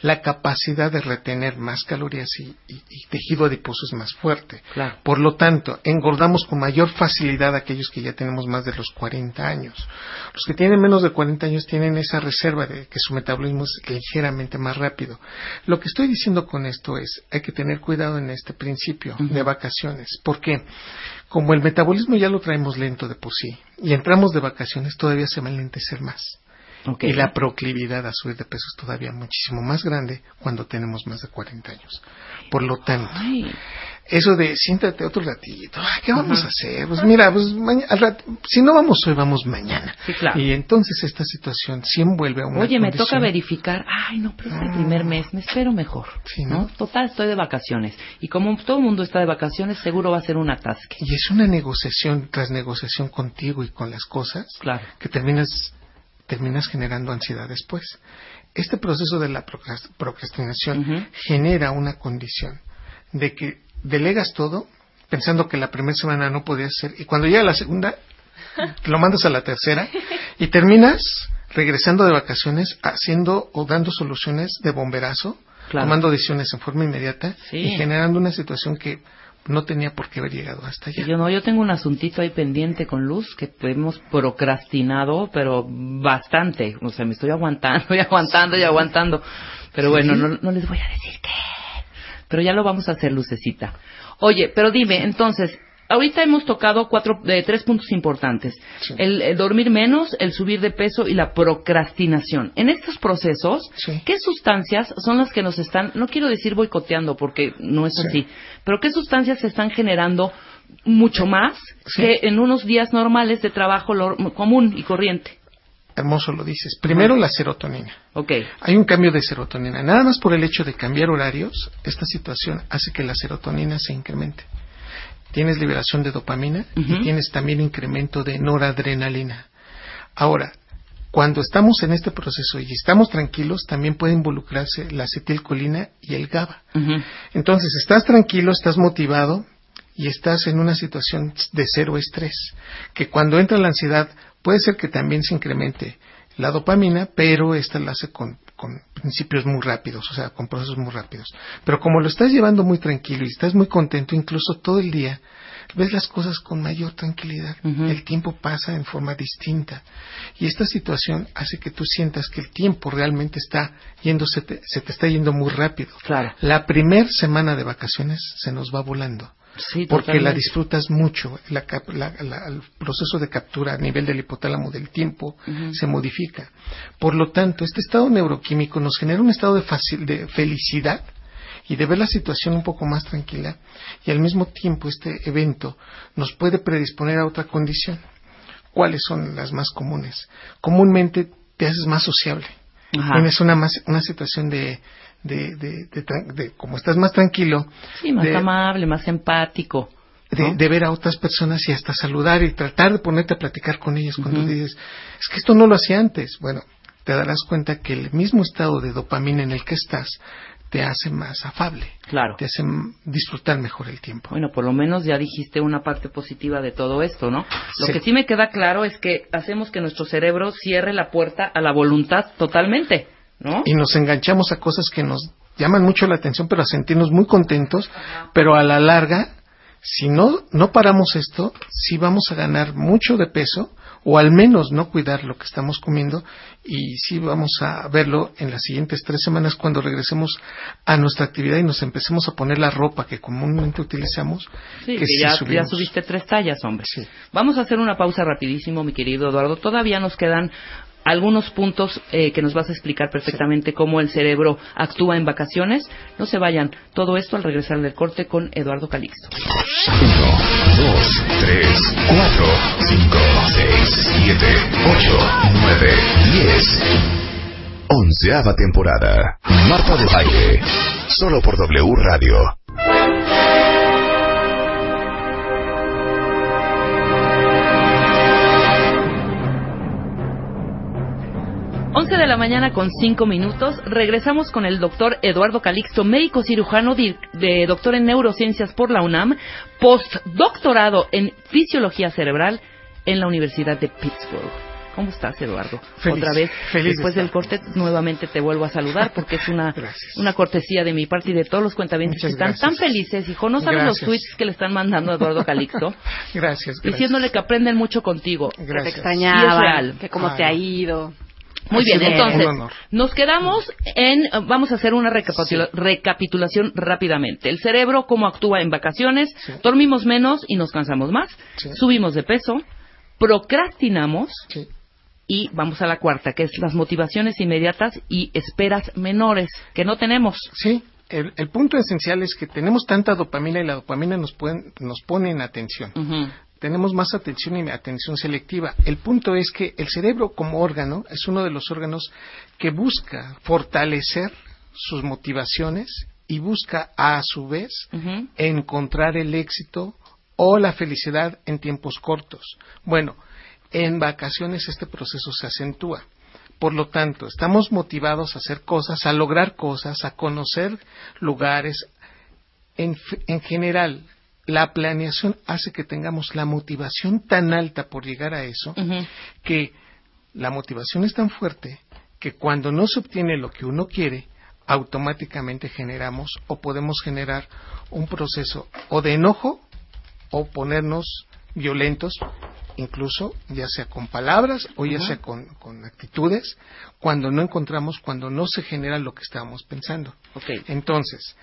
[SPEAKER 3] La capacidad de retener más calorías y, y- y tejido adiposo es más fuerte.
[SPEAKER 2] Claro.
[SPEAKER 3] Por lo tanto, engordamos con mayor facilidad a aquellos que ya tenemos más de los 40 años. Los que tienen menos de 40 años tienen esa reserva de que su metabolismo es ligeramente más rápido. Lo que estoy diciendo con esto es, hay que tener cuidado en este principio de vacaciones. ¿Por qué? Como el metabolismo ya lo traemos lento de por sí y entramos de vacaciones, todavía se va a enlentecer más.
[SPEAKER 2] Ok.
[SPEAKER 3] Y la proclividad a subir de peso es todavía muchísimo más grande cuando tenemos más de 40 años. Por lo tanto,
[SPEAKER 2] Ay,
[SPEAKER 3] eso de siéntate otro ratito, ay, ¿qué vamos a hacer? Pues mira, pues al si no vamos hoy, vamos mañana.
[SPEAKER 2] Sí, claro.
[SPEAKER 3] Y entonces esta situación sí envuelve a una
[SPEAKER 2] Oye, me
[SPEAKER 3] condición-
[SPEAKER 2] toca verificar. Ay, no, pero es el primer mes, me espero mejor.
[SPEAKER 3] Sí,
[SPEAKER 2] ¿no?
[SPEAKER 3] ¿no?
[SPEAKER 2] Total, estoy de vacaciones. Y como todo el mundo está de vacaciones, seguro va a ser un atasque.
[SPEAKER 3] Y es una negociación tras negociación contigo y con las cosas
[SPEAKER 2] Claro.
[SPEAKER 3] que terminas, terminas generando ansiedad después. Este proceso de la procrast- procrastinación genera una condición de que delegas todo pensando que la primera semana no podías hacer y cuando llega la segunda lo mandas a la tercera y terminas regresando de vacaciones haciendo o dando soluciones de bomberazo,
[SPEAKER 2] Claro.
[SPEAKER 3] tomando decisiones en forma inmediata
[SPEAKER 2] Sí.
[SPEAKER 3] y generando una situación que no tenía por qué haber llegado hasta allá.
[SPEAKER 2] Yo no, yo tengo un asuntito ahí pendiente con Luz que hemos procrastinado, pero bastante. O sea, me estoy aguantando y aguantando y aguantando. Pero bueno, no, no les voy a decir qué. Pero ya lo vamos a hacer, Lucecita. Oye, pero dime, entonces, ahorita hemos tocado cuatro, de tres puntos importantes.
[SPEAKER 3] Sí.
[SPEAKER 2] El, el dormir menos, el subir de peso y la procrastinación. En estos procesos,
[SPEAKER 3] Sí.
[SPEAKER 2] ¿qué sustancias son las que nos están, no quiero decir boicoteando porque no es
[SPEAKER 3] Sí.
[SPEAKER 2] así, pero qué sustancias se están generando mucho más que en unos días normales de trabajo común y corriente?
[SPEAKER 3] hermoso lo dices. Primero la serotonina.
[SPEAKER 2] Ok.
[SPEAKER 3] Hay un cambio de serotonina. Nada más por el hecho de cambiar horarios, esta situación hace que la serotonina se incremente. Tienes liberación de dopamina y tienes también incremento de noradrenalina. Ahora, cuando estamos en este proceso y estamos tranquilos, también puede involucrarse la acetilcolina y el GABA. Entonces, estás tranquilo, estás motivado y estás en una situación de cero estrés, que cuando entra la ansiedad puede ser que también se incremente la dopamina, pero esta la hace con, con principios muy rápidos, o sea, con procesos muy rápidos. Pero como lo estás llevando muy tranquilo y estás muy contento, incluso todo el día, ves las cosas con mayor tranquilidad. El tiempo pasa en forma distinta. Y esta situación hace que tú sientas que el tiempo realmente está yéndose, te- se te está yendo muy rápido.
[SPEAKER 2] Claro.
[SPEAKER 3] La primer semana de vacaciones se nos va volando.
[SPEAKER 2] Sí,
[SPEAKER 3] Porque la disfrutas mucho. La la- la- el proceso de captura a nivel del hipotálamo del tiempo se modifica. Por lo tanto, este estado neuroquímico nos genera un estado de, facil- de felicidad y de ver la situación un poco más tranquila. Y al mismo tiempo, este evento nos puede predisponer a otra condición. ¿Cuáles son las más comunes? Comúnmente te haces más sociable.
[SPEAKER 2] Ajá.
[SPEAKER 3] Tienes una, más, una situación de, de, de, de como estás más tranquilo,
[SPEAKER 2] Sí, más
[SPEAKER 3] de-
[SPEAKER 2] amable, más empático.
[SPEAKER 3] de,
[SPEAKER 2] ¿no?
[SPEAKER 3] de ver a otras personas y hasta saludar y tratar de ponerte a platicar con ellas cuando
[SPEAKER 2] Ujú.
[SPEAKER 3] dices, es que esto no lo hacía antes. Bueno, te darás cuenta que el mismo estado de dopamina en el que estás te hace más afable,
[SPEAKER 2] Claro.
[SPEAKER 3] te hace disfrutar mejor el tiempo.
[SPEAKER 2] Bueno, por lo menos ya dijiste una parte positiva de todo esto, ¿no? Lo
[SPEAKER 3] Sí.
[SPEAKER 2] que sí me queda claro es que hacemos que nuestro cerebro cierre la puerta a la voluntad totalmente, ¿no?
[SPEAKER 3] Y nos enganchamos a cosas que nos llaman mucho la atención, pero a sentirnos muy contentos, pero a la larga, si no, no paramos esto, sí vamos a ganar mucho de peso, o al menos no cuidar lo que estamos comiendo, y sí vamos a verlo en las siguientes tres semanas cuando regresemos a nuestra actividad y nos empecemos a poner la ropa que comúnmente utilizamos,
[SPEAKER 2] Sí,
[SPEAKER 3] que sí
[SPEAKER 2] ya, ya subiste tres tallas, hombre.
[SPEAKER 3] Sí.
[SPEAKER 2] Vamos a hacer una pausa rapidísimo, mi querido Eduardo. Todavía nos quedan algunos puntos eh, que nos vas a explicar perfectamente cómo el cerebro actúa en vacaciones. No se vayan. Todo esto al regresar del corte con Eduardo Calixto.
[SPEAKER 1] 1, 2, 3, 4, 5, 6, 7, 8, 9, 10. Onceava temporada. Marta de Baile. Solo por W Radio.
[SPEAKER 2] La mañana con 5 minutos. Regresamos con el doctor Eduardo Calixto, médico cirujano de doctor en neurociencias por la UNAM, postdoctorado en fisiología cerebral en la Universidad de Pittsburgh. ¿Cómo estás, Eduardo?
[SPEAKER 3] Feliz,
[SPEAKER 2] Otra vez,
[SPEAKER 3] feliz de
[SPEAKER 2] después del corte, nuevamente te vuelvo a saludar porque es una, una cortesía de mi parte y de todos los cuentavientes que están
[SPEAKER 3] gracias.
[SPEAKER 2] tan felices, hijo. No sabes los tweets que le están mandando a Eduardo Calixto,
[SPEAKER 3] Gracias, gracias.
[SPEAKER 2] diciéndole que aprenden mucho contigo.
[SPEAKER 4] Que te
[SPEAKER 3] Gracias.
[SPEAKER 2] Y es
[SPEAKER 4] extrañaban,
[SPEAKER 2] real.
[SPEAKER 4] que cómo te ha ido.
[SPEAKER 2] Muy bien, entonces, nos quedamos en, vamos a hacer una recapitula- recapitulación rápidamente. El cerebro, cómo actúa en vacaciones,
[SPEAKER 3] Sí.
[SPEAKER 2] dormimos menos y nos cansamos más,
[SPEAKER 3] Sí.
[SPEAKER 2] subimos de peso, procrastinamos y vamos a la cuarta, que es las motivaciones inmediatas y esperas menores que no tenemos.
[SPEAKER 3] Sí, el, el punto esencial es que tenemos tanta dopamina y la dopamina nos, pueden- nos pone en atención.
[SPEAKER 2] Ujú.
[SPEAKER 3] Tenemos más atención y atención selectiva. El punto es que el cerebro como órgano es uno de los órganos que busca fortalecer sus motivaciones y busca a su vez encontrar el éxito o la felicidad en tiempos cortos. Bueno, en vacaciones este proceso se acentúa. Por lo tanto, estamos motivados a hacer cosas, a lograr cosas, a conocer lugares. En, en general, la planeación hace que tengamos la motivación tan alta por llegar a eso que la motivación es tan fuerte que cuando no se obtiene lo que uno quiere, automáticamente generamos o podemos generar un proceso o de enojo o ponernos violentos, incluso ya sea con palabras o ya sea con, con actitudes, cuando no encontramos, cuando no se genera lo que estábamos pensando. Entonces,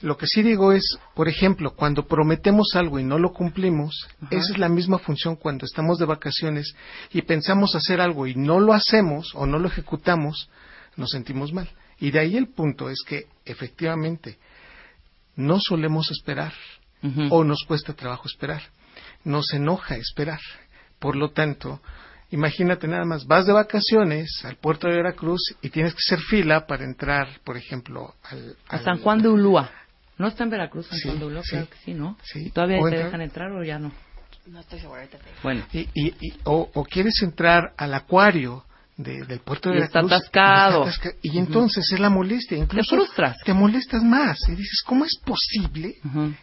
[SPEAKER 3] lo que sí digo es, por ejemplo, cuando prometemos algo y no lo cumplimos, esa es la misma función cuando estamos de vacaciones y pensamos hacer algo y no lo hacemos o no lo ejecutamos, nos sentimos mal. Y de ahí el punto es que efectivamente no solemos esperar o nos cuesta trabajo esperar, nos enoja esperar. Por lo tanto, Imagínate nada más, vas de vacaciones al puerto de Veracruz y tienes que hacer fila para entrar, por ejemplo, al...
[SPEAKER 2] A
[SPEAKER 3] al-
[SPEAKER 2] San Juan de Ulúa. ¿No está en Veracruz, San
[SPEAKER 3] Sí,
[SPEAKER 2] Juan de Ulúa?
[SPEAKER 3] sí.
[SPEAKER 2] Claro que sí, ¿no?
[SPEAKER 3] Sí.
[SPEAKER 2] ¿Todavía te
[SPEAKER 3] entra-
[SPEAKER 2] dejan entrar o ya no?
[SPEAKER 4] No estoy segura, te.
[SPEAKER 2] Bueno.
[SPEAKER 3] Y, y- y- o, o quieres entrar al acuario de- del puerto de
[SPEAKER 2] Y está
[SPEAKER 3] Veracruz.
[SPEAKER 2] atascado.
[SPEAKER 3] y está atasca- Y entonces es la molestia. Incluso
[SPEAKER 2] frustras.
[SPEAKER 3] Te molestas más. Y dices, ¿cómo es posible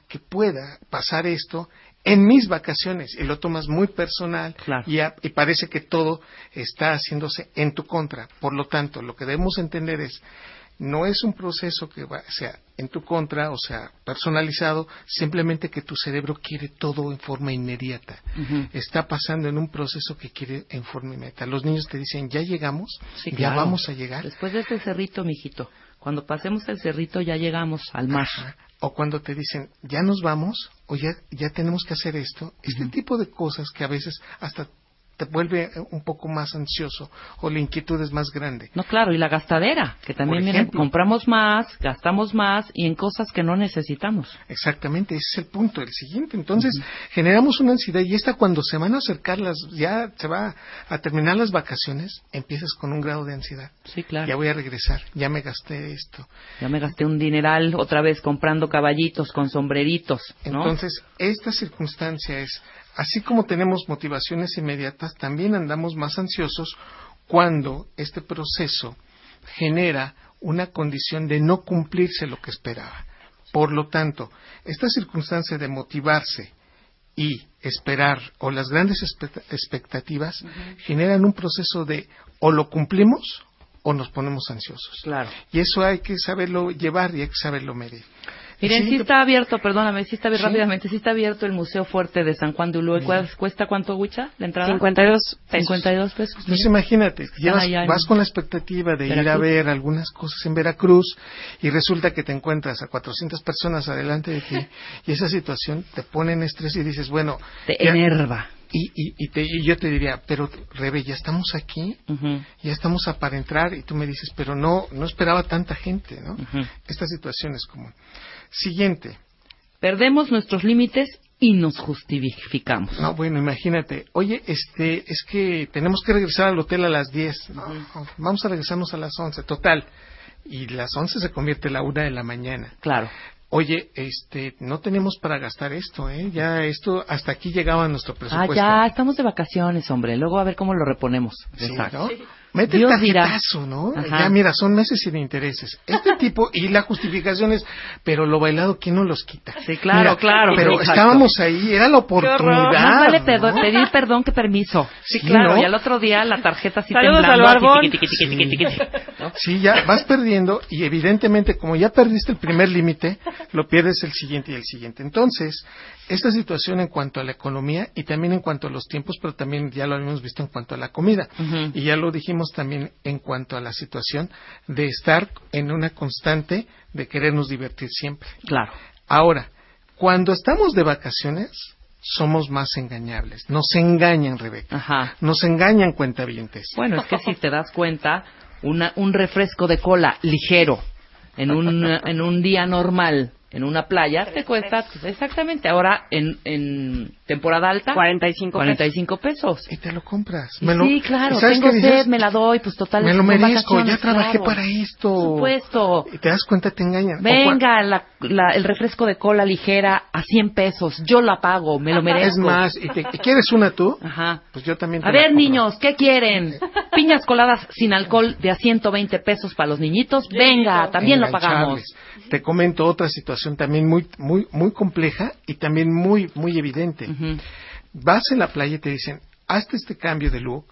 [SPEAKER 3] que pueda pasar esto en mis vacaciones? Y lo tomas muy personal.
[SPEAKER 2] Claro.
[SPEAKER 3] Y, a- y parece que todo está haciéndose en tu contra. Por lo tanto, lo que debemos entender es, no es un proceso que va- sea en tu contra, o sea, personalizado, simplemente que tu cerebro quiere todo en forma inmediata. Está pasando en un proceso que quiere en forma inmediata. Los niños te dicen, ya llegamos,
[SPEAKER 2] Sí,
[SPEAKER 3] ya
[SPEAKER 2] claro.
[SPEAKER 3] vamos a llegar.
[SPEAKER 2] Después de este cerrito, mijito. Cuando pasemos el cerrito ya llegamos al mar.
[SPEAKER 3] Ajá. O cuando te dicen, ya nos vamos, o ya, ya tenemos que hacer esto. Este tipo de cosas que a veces hasta te vuelve eh, un poco más ansioso o la inquietud es más grande.
[SPEAKER 2] No, claro, y la gastadera, que también
[SPEAKER 3] ejemplo.
[SPEAKER 2] compramos más, gastamos más y en cosas que no necesitamos.
[SPEAKER 3] Exactamente, ese es el punto, el siguiente. Entonces, generamos una ansiedad y esta cuando se van a acercar las, ya se va a terminar las vacaciones, empiezas con un grado de ansiedad.
[SPEAKER 2] Sí, claro.
[SPEAKER 3] Ya voy a regresar, ya me gasté esto.
[SPEAKER 2] Ya me gasté un dineral otra vez comprando caballitos con sombreritos, ¿no?
[SPEAKER 3] Entonces, esta circunstancia es, así como tenemos motivaciones inmediatas, también andamos más ansiosos cuando este proceso genera una condición de no cumplirse lo que esperaba. Por lo tanto, esta circunstancia de motivarse y esperar o las grandes expectativas generan un proceso de o lo cumplimos o nos ponemos ansiosos.
[SPEAKER 2] Claro.
[SPEAKER 3] Y eso hay que saberlo llevar y hay que saberlo medir.
[SPEAKER 2] Miren, sí está abierto, perdóname, sí está abierto
[SPEAKER 3] Sí.
[SPEAKER 2] rápidamente, sí está abierto el Museo Fuerte de San Juan de Ulúa. ¿Cuál- ¿Cuesta cuánto, Huicha, la entrada?
[SPEAKER 4] 52 pesos.
[SPEAKER 2] 52 pesos.
[SPEAKER 3] Entonces imagínate, llevas-
[SPEAKER 2] allá en
[SPEAKER 3] vas con la expectativa de ir a ver algunas cosas en Veracruz y resulta que te encuentras a 400 personas adelante de ti y esa situación te pone en estrés y dices, bueno,
[SPEAKER 2] Te
[SPEAKER 3] ya-
[SPEAKER 2] enerva.
[SPEAKER 3] y, y, y, te- y yo te diría, pero Rebe, ya estamos aquí, ya estamos a para entrar y tú me dices, pero no, no esperaba tanta gente, ¿no? Esta situación es común. Siguiente,
[SPEAKER 2] Perdemos nuestros límites y nos justificamos.
[SPEAKER 3] No, bueno, imagínate. Oye, este, es que tenemos que regresar al hotel a las 10. No, vamos a regresarnos a las 11. Total. Y las 11 se convierte en la una de la mañana.
[SPEAKER 2] Claro.
[SPEAKER 3] Oye, este, no tenemos para gastar esto, ¿eh? Ya esto, hasta aquí llegaba nuestro
[SPEAKER 2] Ah,
[SPEAKER 3] presupuesto.
[SPEAKER 2] ya, estamos de vacaciones, hombre. Luego a ver cómo lo reponemos.
[SPEAKER 3] Sí,
[SPEAKER 2] Exacto.
[SPEAKER 3] ¿no? Mete
[SPEAKER 2] Dios
[SPEAKER 3] el tarjetazo, ¿no?
[SPEAKER 2] Ajá.
[SPEAKER 3] Ya, mira, son meses sin intereses. Este tipo, y la justificación es, pero lo bailado, ¿quién no los quita?
[SPEAKER 2] Sí, claro,
[SPEAKER 3] Mira,
[SPEAKER 2] claro,
[SPEAKER 3] Pero
[SPEAKER 2] exacto.
[SPEAKER 3] estábamos ahí, era la oportunidad.
[SPEAKER 2] Más vale
[SPEAKER 3] ¿no?
[SPEAKER 2] pedir perdón que permiso.
[SPEAKER 3] Sí,
[SPEAKER 2] claro.
[SPEAKER 3] ¿no?
[SPEAKER 2] Y al otro día la tarjeta así
[SPEAKER 4] Saludos
[SPEAKER 2] temblando. tiqui, ¿no?
[SPEAKER 3] Sí, ya vas perdiendo y evidentemente como ya perdiste el primer límite, lo pierdes el siguiente y el siguiente. Entonces, esta situación en cuanto a la economía y también en cuanto a los tiempos, pero también ya lo habíamos visto en cuanto a la comida. Y ya lo dijimos también en cuanto a la situación de estar en una constante de querernos divertir siempre.
[SPEAKER 2] Claro.
[SPEAKER 3] Ahora, cuando estamos de vacaciones, somos más engañables. Nos engañan, Rebeca.
[SPEAKER 2] Ajá.
[SPEAKER 3] Nos engañan cuentavientes.
[SPEAKER 2] Bueno, es que si te das cuenta, una, un refresco de cola ligero en un, en un día normal en una playa te cuesta exactamente ahora en, en temporada alta
[SPEAKER 4] 45 pesos.
[SPEAKER 2] 45 pesos.
[SPEAKER 3] Y te lo compras. Me lo-
[SPEAKER 2] sí, claro,
[SPEAKER 3] ¿sabes
[SPEAKER 2] tengo sed, me la doy, pues total.
[SPEAKER 3] Me lo merezco, ya trabajé
[SPEAKER 2] claro.
[SPEAKER 3] para esto.
[SPEAKER 2] Por supuesto.
[SPEAKER 3] Y te das cuenta, te engañan.
[SPEAKER 2] Venga, la- la- el refresco de cola ligera a 100 pesos. Yo la pago, me lo merezco.
[SPEAKER 3] Es más, y te, y ¿quieres una tú?
[SPEAKER 2] Ajá.
[SPEAKER 3] Pues yo también te
[SPEAKER 2] A
[SPEAKER 3] la
[SPEAKER 2] ver,
[SPEAKER 3] compro.
[SPEAKER 2] niños, ¿qué quieren? Piñas coladas sin alcohol de a 120 pesos para los niñitos. Venga, también lo pagamos.
[SPEAKER 3] Te comento otra situación también muy, muy, muy compleja y también muy, muy evidente.
[SPEAKER 2] Ujú.
[SPEAKER 3] Vas en la playa y te dicen, hazte este cambio de look,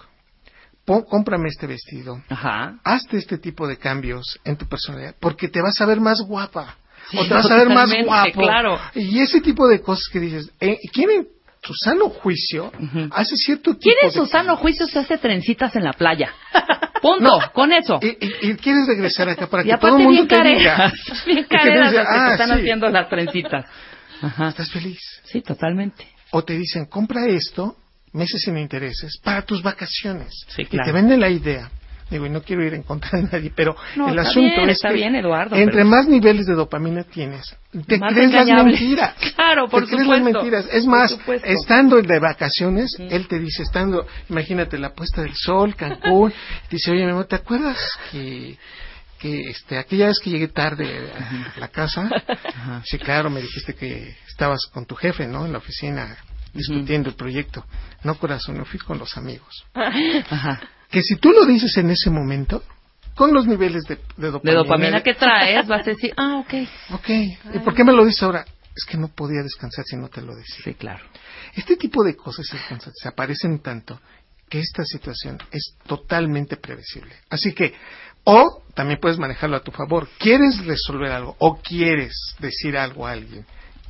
[SPEAKER 3] pon- cómprame este vestido,
[SPEAKER 2] Ajá.
[SPEAKER 3] hazte este tipo de cambios en tu personalidad, porque te vas a ver más guapa.
[SPEAKER 2] Sí,
[SPEAKER 3] o te vas a ver más guapo.
[SPEAKER 2] claro.
[SPEAKER 3] Y ese tipo de cosas que dices, eh, ¿quién en su sano juicio
[SPEAKER 2] Ujú.
[SPEAKER 3] hace cierto tipo
[SPEAKER 2] ¿Quién en su sano juicio se hace trencitas en la playa? Punto, con eso.
[SPEAKER 3] Y, y- y quieres regresar acá para
[SPEAKER 2] Y
[SPEAKER 3] que todo el mundo
[SPEAKER 2] bien
[SPEAKER 3] te diga.
[SPEAKER 2] careras, bien
[SPEAKER 3] Y que te
[SPEAKER 2] careras
[SPEAKER 3] diga,
[SPEAKER 2] las que
[SPEAKER 3] "Ah,
[SPEAKER 2] te están
[SPEAKER 3] sí,
[SPEAKER 2] haciendo las trencitas. Ajá.
[SPEAKER 3] Estás feliz.
[SPEAKER 2] Sí, totalmente.
[SPEAKER 3] O te dicen, compra esto, meses sin intereses, para tus vacaciones.
[SPEAKER 2] Sí,
[SPEAKER 3] Y te venden la idea. Digo, y no quiero ir en contra de nadie, pero
[SPEAKER 2] No,
[SPEAKER 3] el asunto
[SPEAKER 2] bien,
[SPEAKER 3] es
[SPEAKER 2] está
[SPEAKER 3] que
[SPEAKER 2] bien, Eduardo,
[SPEAKER 3] entre
[SPEAKER 2] pero-
[SPEAKER 3] más niveles de dopamina tienes, te
[SPEAKER 2] Más
[SPEAKER 3] crees las mentiras.
[SPEAKER 2] Claro, por
[SPEAKER 3] te crees las mentiras. Es más, estando de vacaciones, él te dice, estando, imagínate la puesta del sol, Cancún, dice, oye, mi amor, ¿te acuerdas que que este aquella vez que llegué tarde a la casa sí claro me dijiste que estabas con tu jefe no en la oficina discutiendo el proyecto no corazón no fui con los amigos
[SPEAKER 2] Ajá.
[SPEAKER 3] que si tú lo dices en ese momento con los niveles de, de
[SPEAKER 2] De
[SPEAKER 3] dopamina
[SPEAKER 2] dopamina que traes, vas a decir, ah, ok.
[SPEAKER 3] ok ¿y por qué me lo dices ahora? es que no podía descansar si no te lo decía
[SPEAKER 2] Sí, claro.
[SPEAKER 3] este tipo de cosas circunstancias aparecen tanto que esta situación es totalmente previsible. Así que, o también puedes manejarlo a tu favor. ¿Quieres resolver algo o quieres decir algo a alguien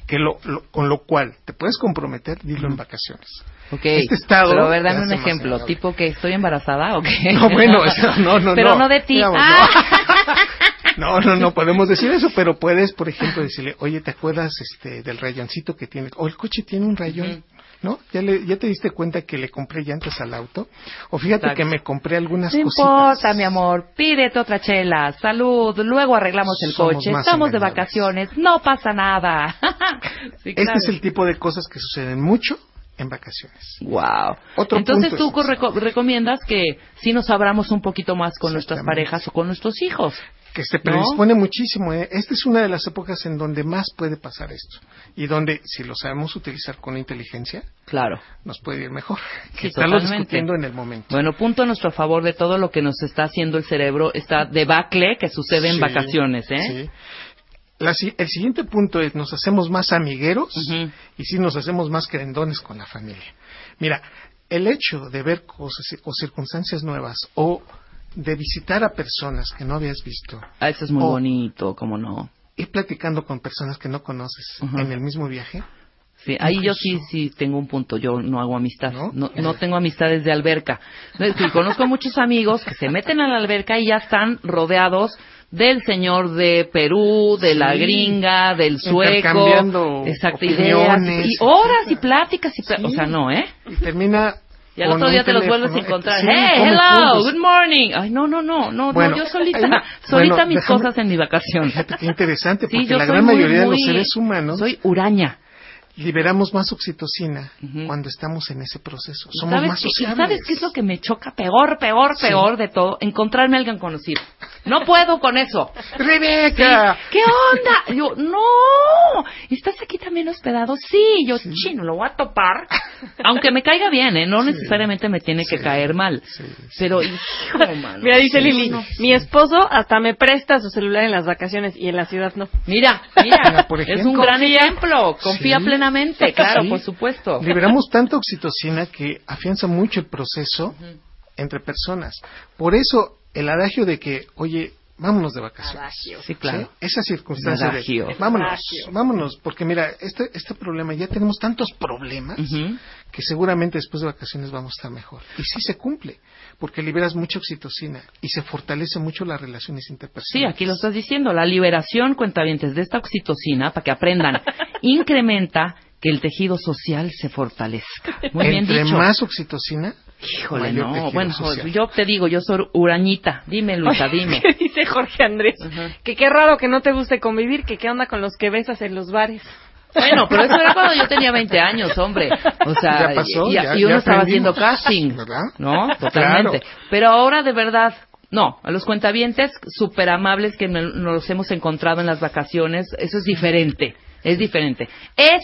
[SPEAKER 3] que lo, lo- con lo cual te puedes comprometer? Dilo en vacaciones.
[SPEAKER 2] Ok.
[SPEAKER 3] Este estado
[SPEAKER 2] Pero a ver, dame un ejemplo. Tipo que estoy embarazada o qué.
[SPEAKER 3] No, bueno, eso- no, no,
[SPEAKER 2] Pero
[SPEAKER 3] no.
[SPEAKER 2] no de ti.
[SPEAKER 3] Digamos,
[SPEAKER 2] Ah.
[SPEAKER 3] No, no, no podemos decir eso, pero puedes, por ejemplo, decirle, oye, ¿te acuerdas este del rayoncito que tiene? O el coche tiene un rayón, ¿no? ¿Ya, le, ¿Ya te diste cuenta que le compré llantas al auto? O fíjate
[SPEAKER 2] Exacto.
[SPEAKER 3] que me compré algunas
[SPEAKER 2] No
[SPEAKER 3] cositas.
[SPEAKER 2] importa, mi amor. Pídete otra chela. Salud. Luego arreglamos el
[SPEAKER 3] Somos
[SPEAKER 2] coche. Estamos de vacaciones. No pasa nada. sí,
[SPEAKER 3] Este es el tipo de cosas que suceden mucho en vacaciones.
[SPEAKER 2] Wow.
[SPEAKER 3] Otro
[SPEAKER 2] Entonces tú
[SPEAKER 3] es-
[SPEAKER 2] reco- recomiendas que sí nos abramos un poquito más con nuestras parejas o con nuestros hijos.
[SPEAKER 3] que se
[SPEAKER 2] ¿No?
[SPEAKER 3] predispone muchísimo. ¿eh? Esta es una de las épocas en donde más puede pasar esto y donde, si lo sabemos utilizar con inteligencia,
[SPEAKER 2] Claro.
[SPEAKER 3] nos puede ir mejor.
[SPEAKER 2] Sí,
[SPEAKER 3] que estarlo discutiendo en el momento.
[SPEAKER 2] Bueno, punto a nuestro favor de todo lo que nos está haciendo el cerebro, esta debacle que sucede en
[SPEAKER 3] Sí,
[SPEAKER 2] vacaciones, ¿eh?
[SPEAKER 3] sí. La el siguiente punto es, nos hacemos más amigueros y sí nos hacemos más querendones con la familia. Mira, el hecho de ver cosas o circunstancias nuevas o de visitar a personas que no habías visto,
[SPEAKER 2] Ah, eso es muy bonito, ¿cómo no?
[SPEAKER 3] Ir platicando con personas que no conoces en el mismo viaje,
[SPEAKER 2] Sí, ahí yo sí, sí tengo un punto. Yo no hago amistad.
[SPEAKER 3] ¿No?
[SPEAKER 2] No, no tengo amistades de alberca. Es decir, conozco muchos amigos que se meten a la alberca y ya están rodeados del señor de Perú, de la gringa, del sueco. Exacto, ideas. Y horas y pláticas. Y
[SPEAKER 3] Sí.
[SPEAKER 2] O sea, no, ¿eh?
[SPEAKER 3] y termina
[SPEAKER 2] Y al otro día te los vuelves a encontrar.
[SPEAKER 3] Sí,
[SPEAKER 2] hey, hello,
[SPEAKER 3] juntos.
[SPEAKER 2] good morning. Ay, no, no, no, no,
[SPEAKER 3] Bueno,
[SPEAKER 2] no, yo solita, solita
[SPEAKER 3] bueno,
[SPEAKER 2] mis
[SPEAKER 3] déjame-
[SPEAKER 2] cosas en mi vacación.
[SPEAKER 3] Fíjate qué interesante,
[SPEAKER 2] Sí,
[SPEAKER 3] porque
[SPEAKER 2] yo
[SPEAKER 3] la gran
[SPEAKER 2] muy,
[SPEAKER 3] mayoría de
[SPEAKER 2] muy-
[SPEAKER 3] los seres humanos
[SPEAKER 2] Soy uraña.
[SPEAKER 3] Liberamos más oxitocina cuando estamos en ese proceso.
[SPEAKER 2] ¿Y
[SPEAKER 3] Somos
[SPEAKER 2] ¿Sabes
[SPEAKER 3] más
[SPEAKER 2] qué? ¿Y
[SPEAKER 3] sociables.
[SPEAKER 2] sabes qué es lo que me choca peor, peor,
[SPEAKER 3] Sí.
[SPEAKER 2] peor de todo? Encontrarme a alguien conocido. No puedo con eso.
[SPEAKER 3] ¡Rebeca!
[SPEAKER 2] ¿Qué onda? Yo, no. ¿Estás aquí también hospedado? Sí. Yo, chino, lo voy a topar. Aunque me caiga bien, ¿eh? No necesariamente me tiene que
[SPEAKER 3] Sí.
[SPEAKER 2] caer mal.
[SPEAKER 3] Sí, sí.
[SPEAKER 2] Pero, hijo, mano.
[SPEAKER 4] Mira, dice
[SPEAKER 2] Sí,
[SPEAKER 4] Lili,
[SPEAKER 2] no,
[SPEAKER 4] mi esposo hasta me presta su celular en las vacaciones y en la ciudad no.
[SPEAKER 2] Mira, mira,
[SPEAKER 3] Mira, por
[SPEAKER 2] es un
[SPEAKER 3] ejemplo.
[SPEAKER 2] gran ejemplo. Confía
[SPEAKER 3] Sí.
[SPEAKER 2] Plenamente, claro,
[SPEAKER 3] Sí.
[SPEAKER 2] por supuesto.
[SPEAKER 3] Liberamos tanta oxitocina que afianza mucho el proceso entre personas. Por eso el adagio de que, oye, vámonos de vacaciones.
[SPEAKER 2] Sí, claro.
[SPEAKER 3] ¿Sí? Esa circunstancia de,
[SPEAKER 2] Adagio.
[SPEAKER 3] vámonos,
[SPEAKER 4] Adagio.
[SPEAKER 3] vámonos, porque mira, este, este problema, ya tenemos tantos problemas que seguramente después de vacaciones vamos a estar mejor. Y sí se cumple, porque liberas mucha oxitocina y se fortalece mucho las relaciones interpersonales.
[SPEAKER 2] Sí, aquí lo estás diciendo. La liberación, cuentavientes, de esta oxitocina, para que aprendan, incrementa que el tejido social se fortalezca. Muy bien
[SPEAKER 3] Entre
[SPEAKER 2] dicho.
[SPEAKER 3] más oxitocina,
[SPEAKER 2] Híjole, no. Bueno,
[SPEAKER 3] social.
[SPEAKER 2] yo te digo, yo soy urañita. Dime, Luisa, dime.
[SPEAKER 4] ¿Qué dice Jorge Andrés? Que qué raro que no te guste convivir, que qué onda con los que besas en los bares.
[SPEAKER 2] Bueno, pero eso era cuando yo tenía 20 años, hombre. O sea,
[SPEAKER 3] Ya pasó,
[SPEAKER 2] y,
[SPEAKER 3] ya-
[SPEAKER 2] y uno
[SPEAKER 3] ya
[SPEAKER 2] estaba haciendo casting,
[SPEAKER 3] ¿verdad?
[SPEAKER 2] ¿no? Totalmente.
[SPEAKER 3] Claro.
[SPEAKER 2] Pero ahora de verdad, no, a los cuentavientes súper amables que nos hemos encontrado en las vacaciones, eso es diferente, es diferente. Es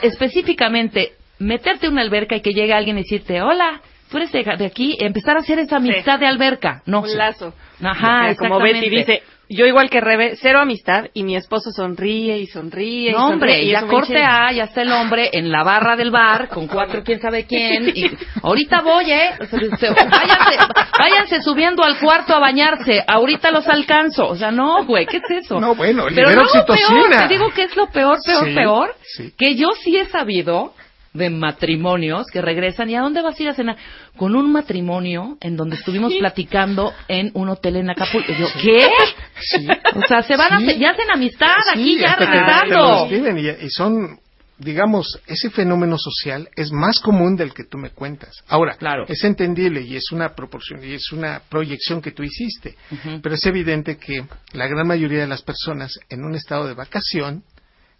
[SPEAKER 2] específicamente meterte en una alberca y que llegue alguien y decirte, hola, tú eres de, de aquí, empezar a hacer esa amistad de alberca. No.
[SPEAKER 4] Un lazo.
[SPEAKER 2] Ajá,
[SPEAKER 4] Mira, Como
[SPEAKER 2] exactamente.
[SPEAKER 4] Betty dice, yo igual que Rebe, cero amistad y mi esposo sonríe y sonríe y
[SPEAKER 2] No,
[SPEAKER 4] sonríe.
[SPEAKER 2] hombre,
[SPEAKER 4] y me
[SPEAKER 2] corte A, ya está el hombre en la barra del bar con cuatro quién sabe quién. Y ahorita voy, ¿eh? Váyanse, váyanse subiendo al cuarto a bañarse. Ahorita los alcanzo. O sea, no, güey, ¿qué es eso?
[SPEAKER 3] No, bueno,
[SPEAKER 2] Pero
[SPEAKER 3] libera
[SPEAKER 2] no lo peor, te digo que es lo peor, peor,
[SPEAKER 3] Sí,
[SPEAKER 2] peor.
[SPEAKER 3] sí.
[SPEAKER 2] Que yo sí he sabido de matrimonios que regresan y a dónde vas a ir a cenar con un matrimonio en donde estuvimos platicando en un hotel en Acapulco Y yo qué
[SPEAKER 3] Sí.
[SPEAKER 2] o sea se van a
[SPEAKER 3] Sí.
[SPEAKER 2] ya hacen amistad aquí ya regresando
[SPEAKER 3] y, y son digamos, ese fenómeno social es más común del que tú me cuentas. Ahora,
[SPEAKER 2] Claro.
[SPEAKER 3] es entendible y es una proporción y es una proyección que tú hiciste, pero es evidente que la gran mayoría de las personas en un estado de vacación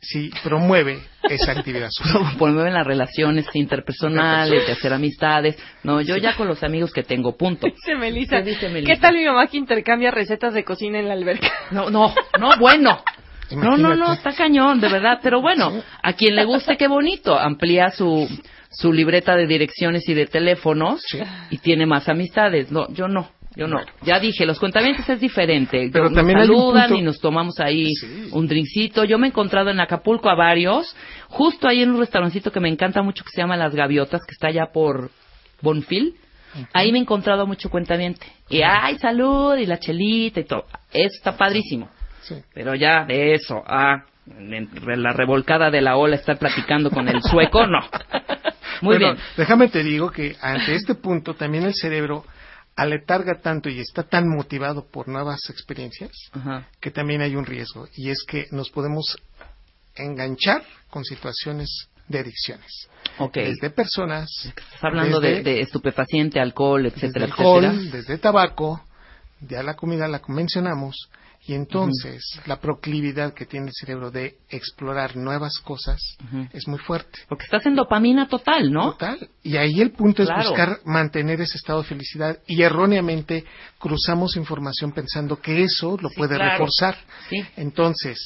[SPEAKER 3] sí promueve esa actividad social.
[SPEAKER 2] Ponerme en las relaciones interpersonales, de hacer amistades. No, yo ya con los amigos que tengo, punto.
[SPEAKER 4] Dice Melissa,
[SPEAKER 2] ¿Qué dice Melissa?
[SPEAKER 4] ¿qué tal mi mamá que intercambia recetas de cocina en la alberca?
[SPEAKER 2] No, no, no, bueno. No, no, no, está cañón, de verdad. Pero bueno, a quien le guste, qué bonito. Amplía su, su libreta de direcciones y de teléfonos
[SPEAKER 3] Sí.
[SPEAKER 2] y tiene más amistades. No, yo no, yo no. Ya dije, los cuentamientos es diferente.
[SPEAKER 3] Pero
[SPEAKER 2] nos
[SPEAKER 3] también
[SPEAKER 2] saludan
[SPEAKER 3] punto-
[SPEAKER 2] y nos tomamos ahí
[SPEAKER 3] Sí.
[SPEAKER 2] un drincito. Yo me he encontrado en Acapulco a varios, justo ahí en un restaurancito que me encanta mucho que se llama Las Gaviotas, que está allá por Bonfil. Ahí me he encontrado mucho cuentamiento. Y ay, salud, y la chelita y todo. Eso está padrísimo.
[SPEAKER 3] Sí.
[SPEAKER 2] Pero ya de eso a en la revolcada de la ola estar platicando con el sueco, no. Muy
[SPEAKER 3] Bueno,
[SPEAKER 2] bien.
[SPEAKER 3] Déjame te digo que ante este punto también el cerebro aletarga tanto y está tan motivado por nuevas experiencias
[SPEAKER 2] Ajá.
[SPEAKER 3] que también hay un riesgo y es que nos podemos enganchar con situaciones de adicciones.
[SPEAKER 2] Ok.
[SPEAKER 3] Desde personas,
[SPEAKER 2] Estás hablando
[SPEAKER 3] desde-
[SPEAKER 2] de, de estupefaciente, alcohol,
[SPEAKER 3] desde
[SPEAKER 2] etcétera,
[SPEAKER 3] alcohol,
[SPEAKER 2] etcétera.
[SPEAKER 3] desde tabaco, ya la comida la mencionamos, y entonces la proclividad que tiene el cerebro de explorar nuevas cosas es muy fuerte.
[SPEAKER 2] Porque estás en dopamina total, ¿no?
[SPEAKER 3] Total. Y ahí el punto
[SPEAKER 2] Claro.
[SPEAKER 3] es buscar mantener ese estado de felicidad y erróneamente cruzamos información pensando que eso lo
[SPEAKER 2] Sí,
[SPEAKER 3] puede
[SPEAKER 2] claro.
[SPEAKER 3] reforzar.
[SPEAKER 2] Sí.
[SPEAKER 3] Entonces,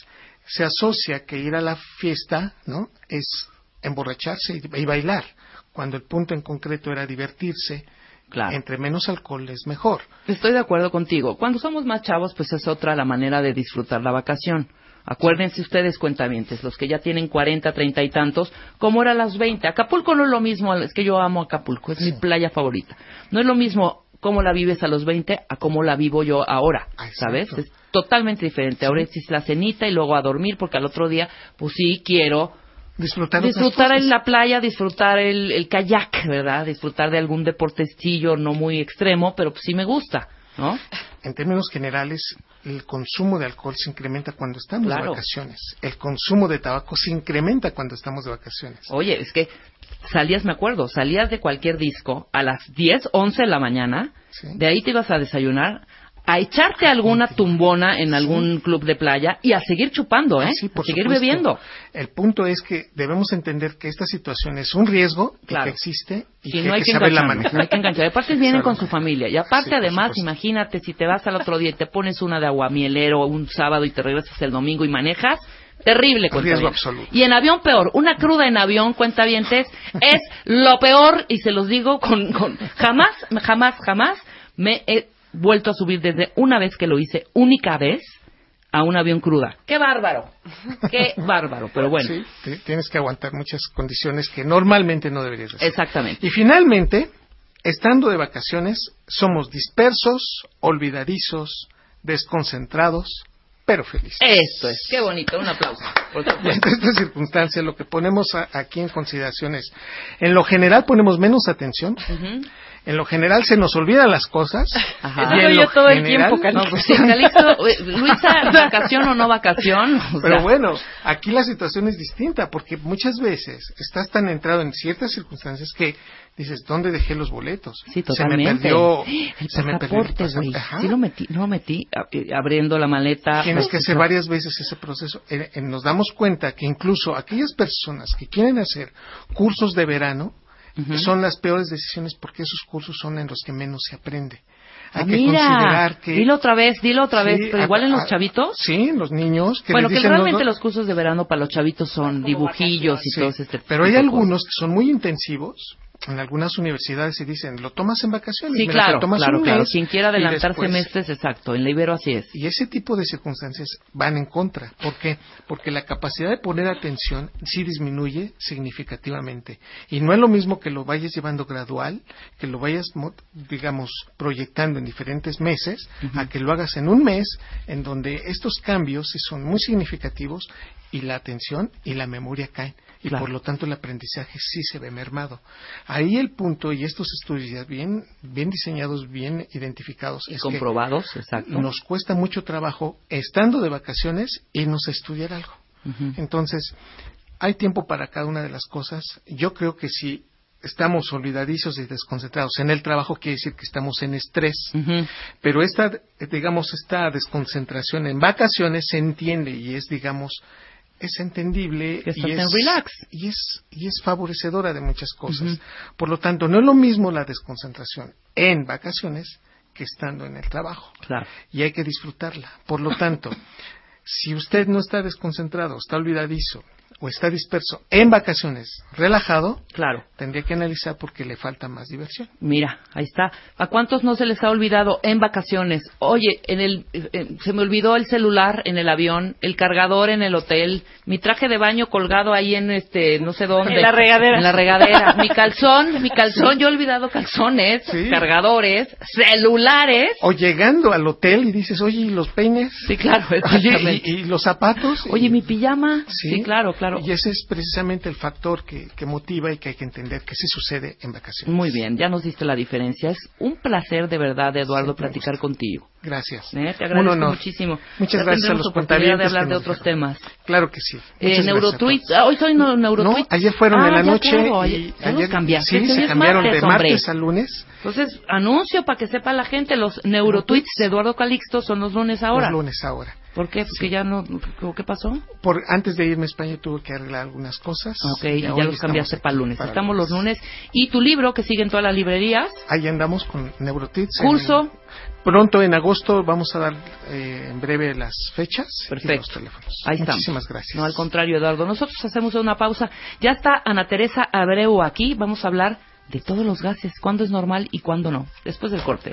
[SPEAKER 3] se asocia que ir a la fiesta, ¿no? Es emborracharse y, y bailar, cuando el punto en concreto era divertirse.
[SPEAKER 2] Claro.
[SPEAKER 3] Entre menos alcohol es mejor.
[SPEAKER 2] Estoy de acuerdo contigo. Cuando somos más chavos, pues es otra la manera de disfrutar la vacación. Acuérdense ustedes, cuentavientes, los que ya tienen 40, 30 y tantos, como era a las 20. Acapulco no es lo mismo, es que yo amo Acapulco, es mi playa favorita. No es lo mismo cómo la vives a los 20 a cómo la vivo yo ahora,
[SPEAKER 3] Ah, exacto.
[SPEAKER 2] ¿sabes? Es totalmente diferente. Ahora es la cenita y luego a dormir, porque al otro día, pues sí, quiero
[SPEAKER 3] Disfrutar,
[SPEAKER 2] en la playa, disfrutar el, el kayak, ¿verdad? Disfrutar de algún deportecillo no muy extremo, pero pues sí me gusta, ¿no?
[SPEAKER 3] En términos generales, el consumo de alcohol se incrementa cuando estamos
[SPEAKER 2] Claro.
[SPEAKER 3] de vacaciones. El consumo de tabaco se incrementa cuando estamos de vacaciones.
[SPEAKER 2] Oye, es que salías, me acuerdo, salías de cualquier disco a las 10, 11 de la mañana,
[SPEAKER 3] Sí.
[SPEAKER 2] de ahí te ibas a desayunar, a echarte alguna tumbona en algún club de playa y a seguir chupando, ¿eh?
[SPEAKER 3] Ah, sí, por
[SPEAKER 2] a seguir
[SPEAKER 3] supuesto.
[SPEAKER 2] bebiendo.
[SPEAKER 3] El punto es que debemos entender que esta situación es un riesgo
[SPEAKER 2] Claro.
[SPEAKER 3] que existe y
[SPEAKER 2] Sí,
[SPEAKER 3] que
[SPEAKER 2] no hay que
[SPEAKER 3] que saberla
[SPEAKER 2] engancharnos,
[SPEAKER 3] manejar.
[SPEAKER 2] no hay que enganchar. Aparte vienen con su familia. Y aparte,
[SPEAKER 3] Sí,
[SPEAKER 2] además, imagínate, si te vas al otro día y te pones una de aguamielero un sábado y te regresas el domingo y manejas, terrible,
[SPEAKER 3] Riesgo absoluto.
[SPEAKER 2] Y en avión peor. Una cruda en avión, cuentavientes, es lo peor y se los digo con, con... Jamás, jamás, jamás me he vuelto a subir desde una vez que lo hice, única vez, a un avión cruda. ¡Qué bárbaro! ¡Qué bárbaro! Pero bueno,
[SPEAKER 3] Sí, te- tienes que aguantar muchas condiciones que normalmente no deberías hacer.
[SPEAKER 2] exactamente.
[SPEAKER 3] Y finalmente, estando de vacaciones, somos dispersos, olvidadizos, desconcentrados, pero felices.
[SPEAKER 2] Esto es, qué bonito, un aplauso.
[SPEAKER 3] Y
[SPEAKER 2] supuesto.
[SPEAKER 3] ante esta circunstancia, lo que ponemos a- aquí en consideración es, en lo general ponemos menos atención. En lo general se nos olvidan las cosas,
[SPEAKER 2] Ajá.
[SPEAKER 4] Eso yo todo el tiempo, Calixto.
[SPEAKER 2] No, pues sí, Calixto, Luisa, vacación o no vacación. O
[SPEAKER 3] Pero
[SPEAKER 2] sea,
[SPEAKER 3] bueno, aquí la situación es distinta porque muchas veces estás tan entrado en ciertas circunstancias que dices, ¿dónde dejé los boletos?
[SPEAKER 2] Sí,
[SPEAKER 3] Se me
[SPEAKER 2] totalmente.
[SPEAKER 3] perdió,
[SPEAKER 2] el
[SPEAKER 3] se me perdió el
[SPEAKER 2] pasaporte. Sí lo metí, no lo metí, eh, abriendo la maleta.
[SPEAKER 3] Tienes que hacer varias veces ese proceso. Eh, eh, nos damos cuenta que incluso aquellas personas que quieren hacer cursos de verano
[SPEAKER 2] Ujú.
[SPEAKER 3] son las peores decisiones porque esos cursos son en los que menos se aprende. Hay
[SPEAKER 2] Ah,
[SPEAKER 3] que
[SPEAKER 2] mira,
[SPEAKER 3] considerar que...
[SPEAKER 2] dilo otra vez, dilo otra
[SPEAKER 3] Sí,
[SPEAKER 2] vez, pero
[SPEAKER 3] a-
[SPEAKER 2] igual en los
[SPEAKER 3] a-
[SPEAKER 2] chavitos.
[SPEAKER 3] Sí, en los niños. Que
[SPEAKER 2] bueno,
[SPEAKER 3] les
[SPEAKER 2] que
[SPEAKER 3] dicen
[SPEAKER 2] realmente
[SPEAKER 3] dos-
[SPEAKER 2] los cursos de verano para los chavitos son dibujillos y
[SPEAKER 3] Sí,
[SPEAKER 2] todo este
[SPEAKER 3] Pero hay
[SPEAKER 2] tipo
[SPEAKER 3] algunos que son muy intensivos. En algunas universidades se dicen, lo tomas en vacaciones.
[SPEAKER 2] Sí,
[SPEAKER 3] mira,
[SPEAKER 2] claro,
[SPEAKER 3] tomas
[SPEAKER 2] claro, claro.
[SPEAKER 3] mes
[SPEAKER 2] Quien quiera
[SPEAKER 3] y
[SPEAKER 2] adelantar
[SPEAKER 3] después-
[SPEAKER 2] semestres, exacto. En la Ibero así es.
[SPEAKER 3] Y ese tipo de circunstancias van en contra. ¿Por qué? Porque la capacidad de poner atención sí disminuye significativamente. Y no es lo mismo que lo vayas llevando gradual, que lo vayas, mo- digamos, proyectando en diferentes meses, a que lo hagas en un mes, en donde estos cambios sí son muy significativos y la atención y la memoria caen. Y
[SPEAKER 2] Claro.
[SPEAKER 3] por lo tanto el aprendizaje sí se ve mermado. Ahí el punto, y estos estudios ya bien, bien diseñados, bien identificados,
[SPEAKER 2] Y
[SPEAKER 3] es que
[SPEAKER 2] comprobados, exacto.
[SPEAKER 3] nos cuesta mucho trabajo, estando de vacaciones, irnos a estudiar algo. Entonces, hay tiempo para cada una de las cosas. Yo creo que si estamos olvidadizos y desconcentrados en el trabajo, quiere decir que estamos en estrés. Pero esta, digamos, esta desconcentración en vacaciones se entiende y es, digamos, es entendible y es,
[SPEAKER 2] relax.
[SPEAKER 3] y es y es favorecedora de muchas cosas. Por lo tanto, no es lo mismo la desconcentración en vacaciones que estando en el trabajo
[SPEAKER 2] Claro.
[SPEAKER 3] y hay que disfrutarla. Por lo tanto, si usted no está desconcentrado, está olvidadizo o está disperso en vacaciones, relajado,
[SPEAKER 2] Claro.
[SPEAKER 3] tendría que analizar por qué le falta más diversión.
[SPEAKER 2] Mira, ahí está. ¿A cuántos no se les ha olvidado en vacaciones? Oye, en el, eh, se me olvidó el celular en el avión, el cargador en el hotel, mi traje de baño colgado ahí en este, no sé dónde.
[SPEAKER 4] En la regadera.
[SPEAKER 2] En la regadera. mi calzón, mi calzón, yo he olvidado calzones,
[SPEAKER 3] Sí.
[SPEAKER 2] cargadores, celulares.
[SPEAKER 3] O llegando al hotel y dices, oye, ¿y los peines?
[SPEAKER 2] Sí, claro,
[SPEAKER 3] Oye,
[SPEAKER 2] exactamente.
[SPEAKER 3] ¿y, y los zapatos?
[SPEAKER 2] Oye,
[SPEAKER 3] Y-
[SPEAKER 2] mi pijama.
[SPEAKER 3] Sí,
[SPEAKER 2] Sí, claro, claro.
[SPEAKER 3] Y ese es precisamente el factor que, que motiva y que hay que entender que sí sucede en vacaciones.
[SPEAKER 2] Muy bien, ya nos diste la diferencia. Es un placer de verdad, Eduardo,
[SPEAKER 3] Siempre
[SPEAKER 2] platicar contigo.
[SPEAKER 3] Gracias.
[SPEAKER 2] ¿eh? Te
[SPEAKER 3] Un
[SPEAKER 2] agradezco
[SPEAKER 3] honor.
[SPEAKER 2] muchísimo.
[SPEAKER 3] Muchas
[SPEAKER 2] Ya
[SPEAKER 3] gracias a los
[SPEAKER 2] oportunidad de hablar de otros temas.
[SPEAKER 3] Claro que sí.
[SPEAKER 2] Eh, Neurotweet. Ah, hoy soy no, Neurotweet.
[SPEAKER 3] No, ayer fueron
[SPEAKER 2] Ah,
[SPEAKER 3] en la noche
[SPEAKER 2] claro, ayer,
[SPEAKER 3] ayer
[SPEAKER 2] cambiaste.
[SPEAKER 3] sí,
[SPEAKER 2] Este
[SPEAKER 3] se cambiaron
[SPEAKER 2] martes,
[SPEAKER 3] de
[SPEAKER 2] hombre.
[SPEAKER 3] martes a lunes.
[SPEAKER 2] Entonces, anuncio para que sepa la gente, los Neurotweets de Eduardo Calixto son los lunes ahora.
[SPEAKER 3] Los lunes ahora.
[SPEAKER 2] ¿Por qué? Porque ya no... ¿Qué pasó?
[SPEAKER 3] Por, antes de irme a España tuve que arreglar algunas cosas.
[SPEAKER 2] Ok, y ya
[SPEAKER 3] hoy
[SPEAKER 2] los cambiaste para el lunes.
[SPEAKER 3] para
[SPEAKER 2] Estamos los lunes. Y tu libro, que sigue en todas las librerías,
[SPEAKER 3] Ahí andamos con Neurotits.
[SPEAKER 2] curso,
[SPEAKER 3] En- pronto en agosto vamos a dar eh, en breve las fechas y
[SPEAKER 2] Perfecto.
[SPEAKER 3] los teléfonos.
[SPEAKER 2] Ahí estamos.
[SPEAKER 3] Muchísimas gracias.
[SPEAKER 2] No, al contrario, Eduardo. Nosotros hacemos una pausa. Ya está Ana Teresa Abreu aquí. Vamos a hablar de todos los gases, cuándo es normal y cuándo no. Después del corte.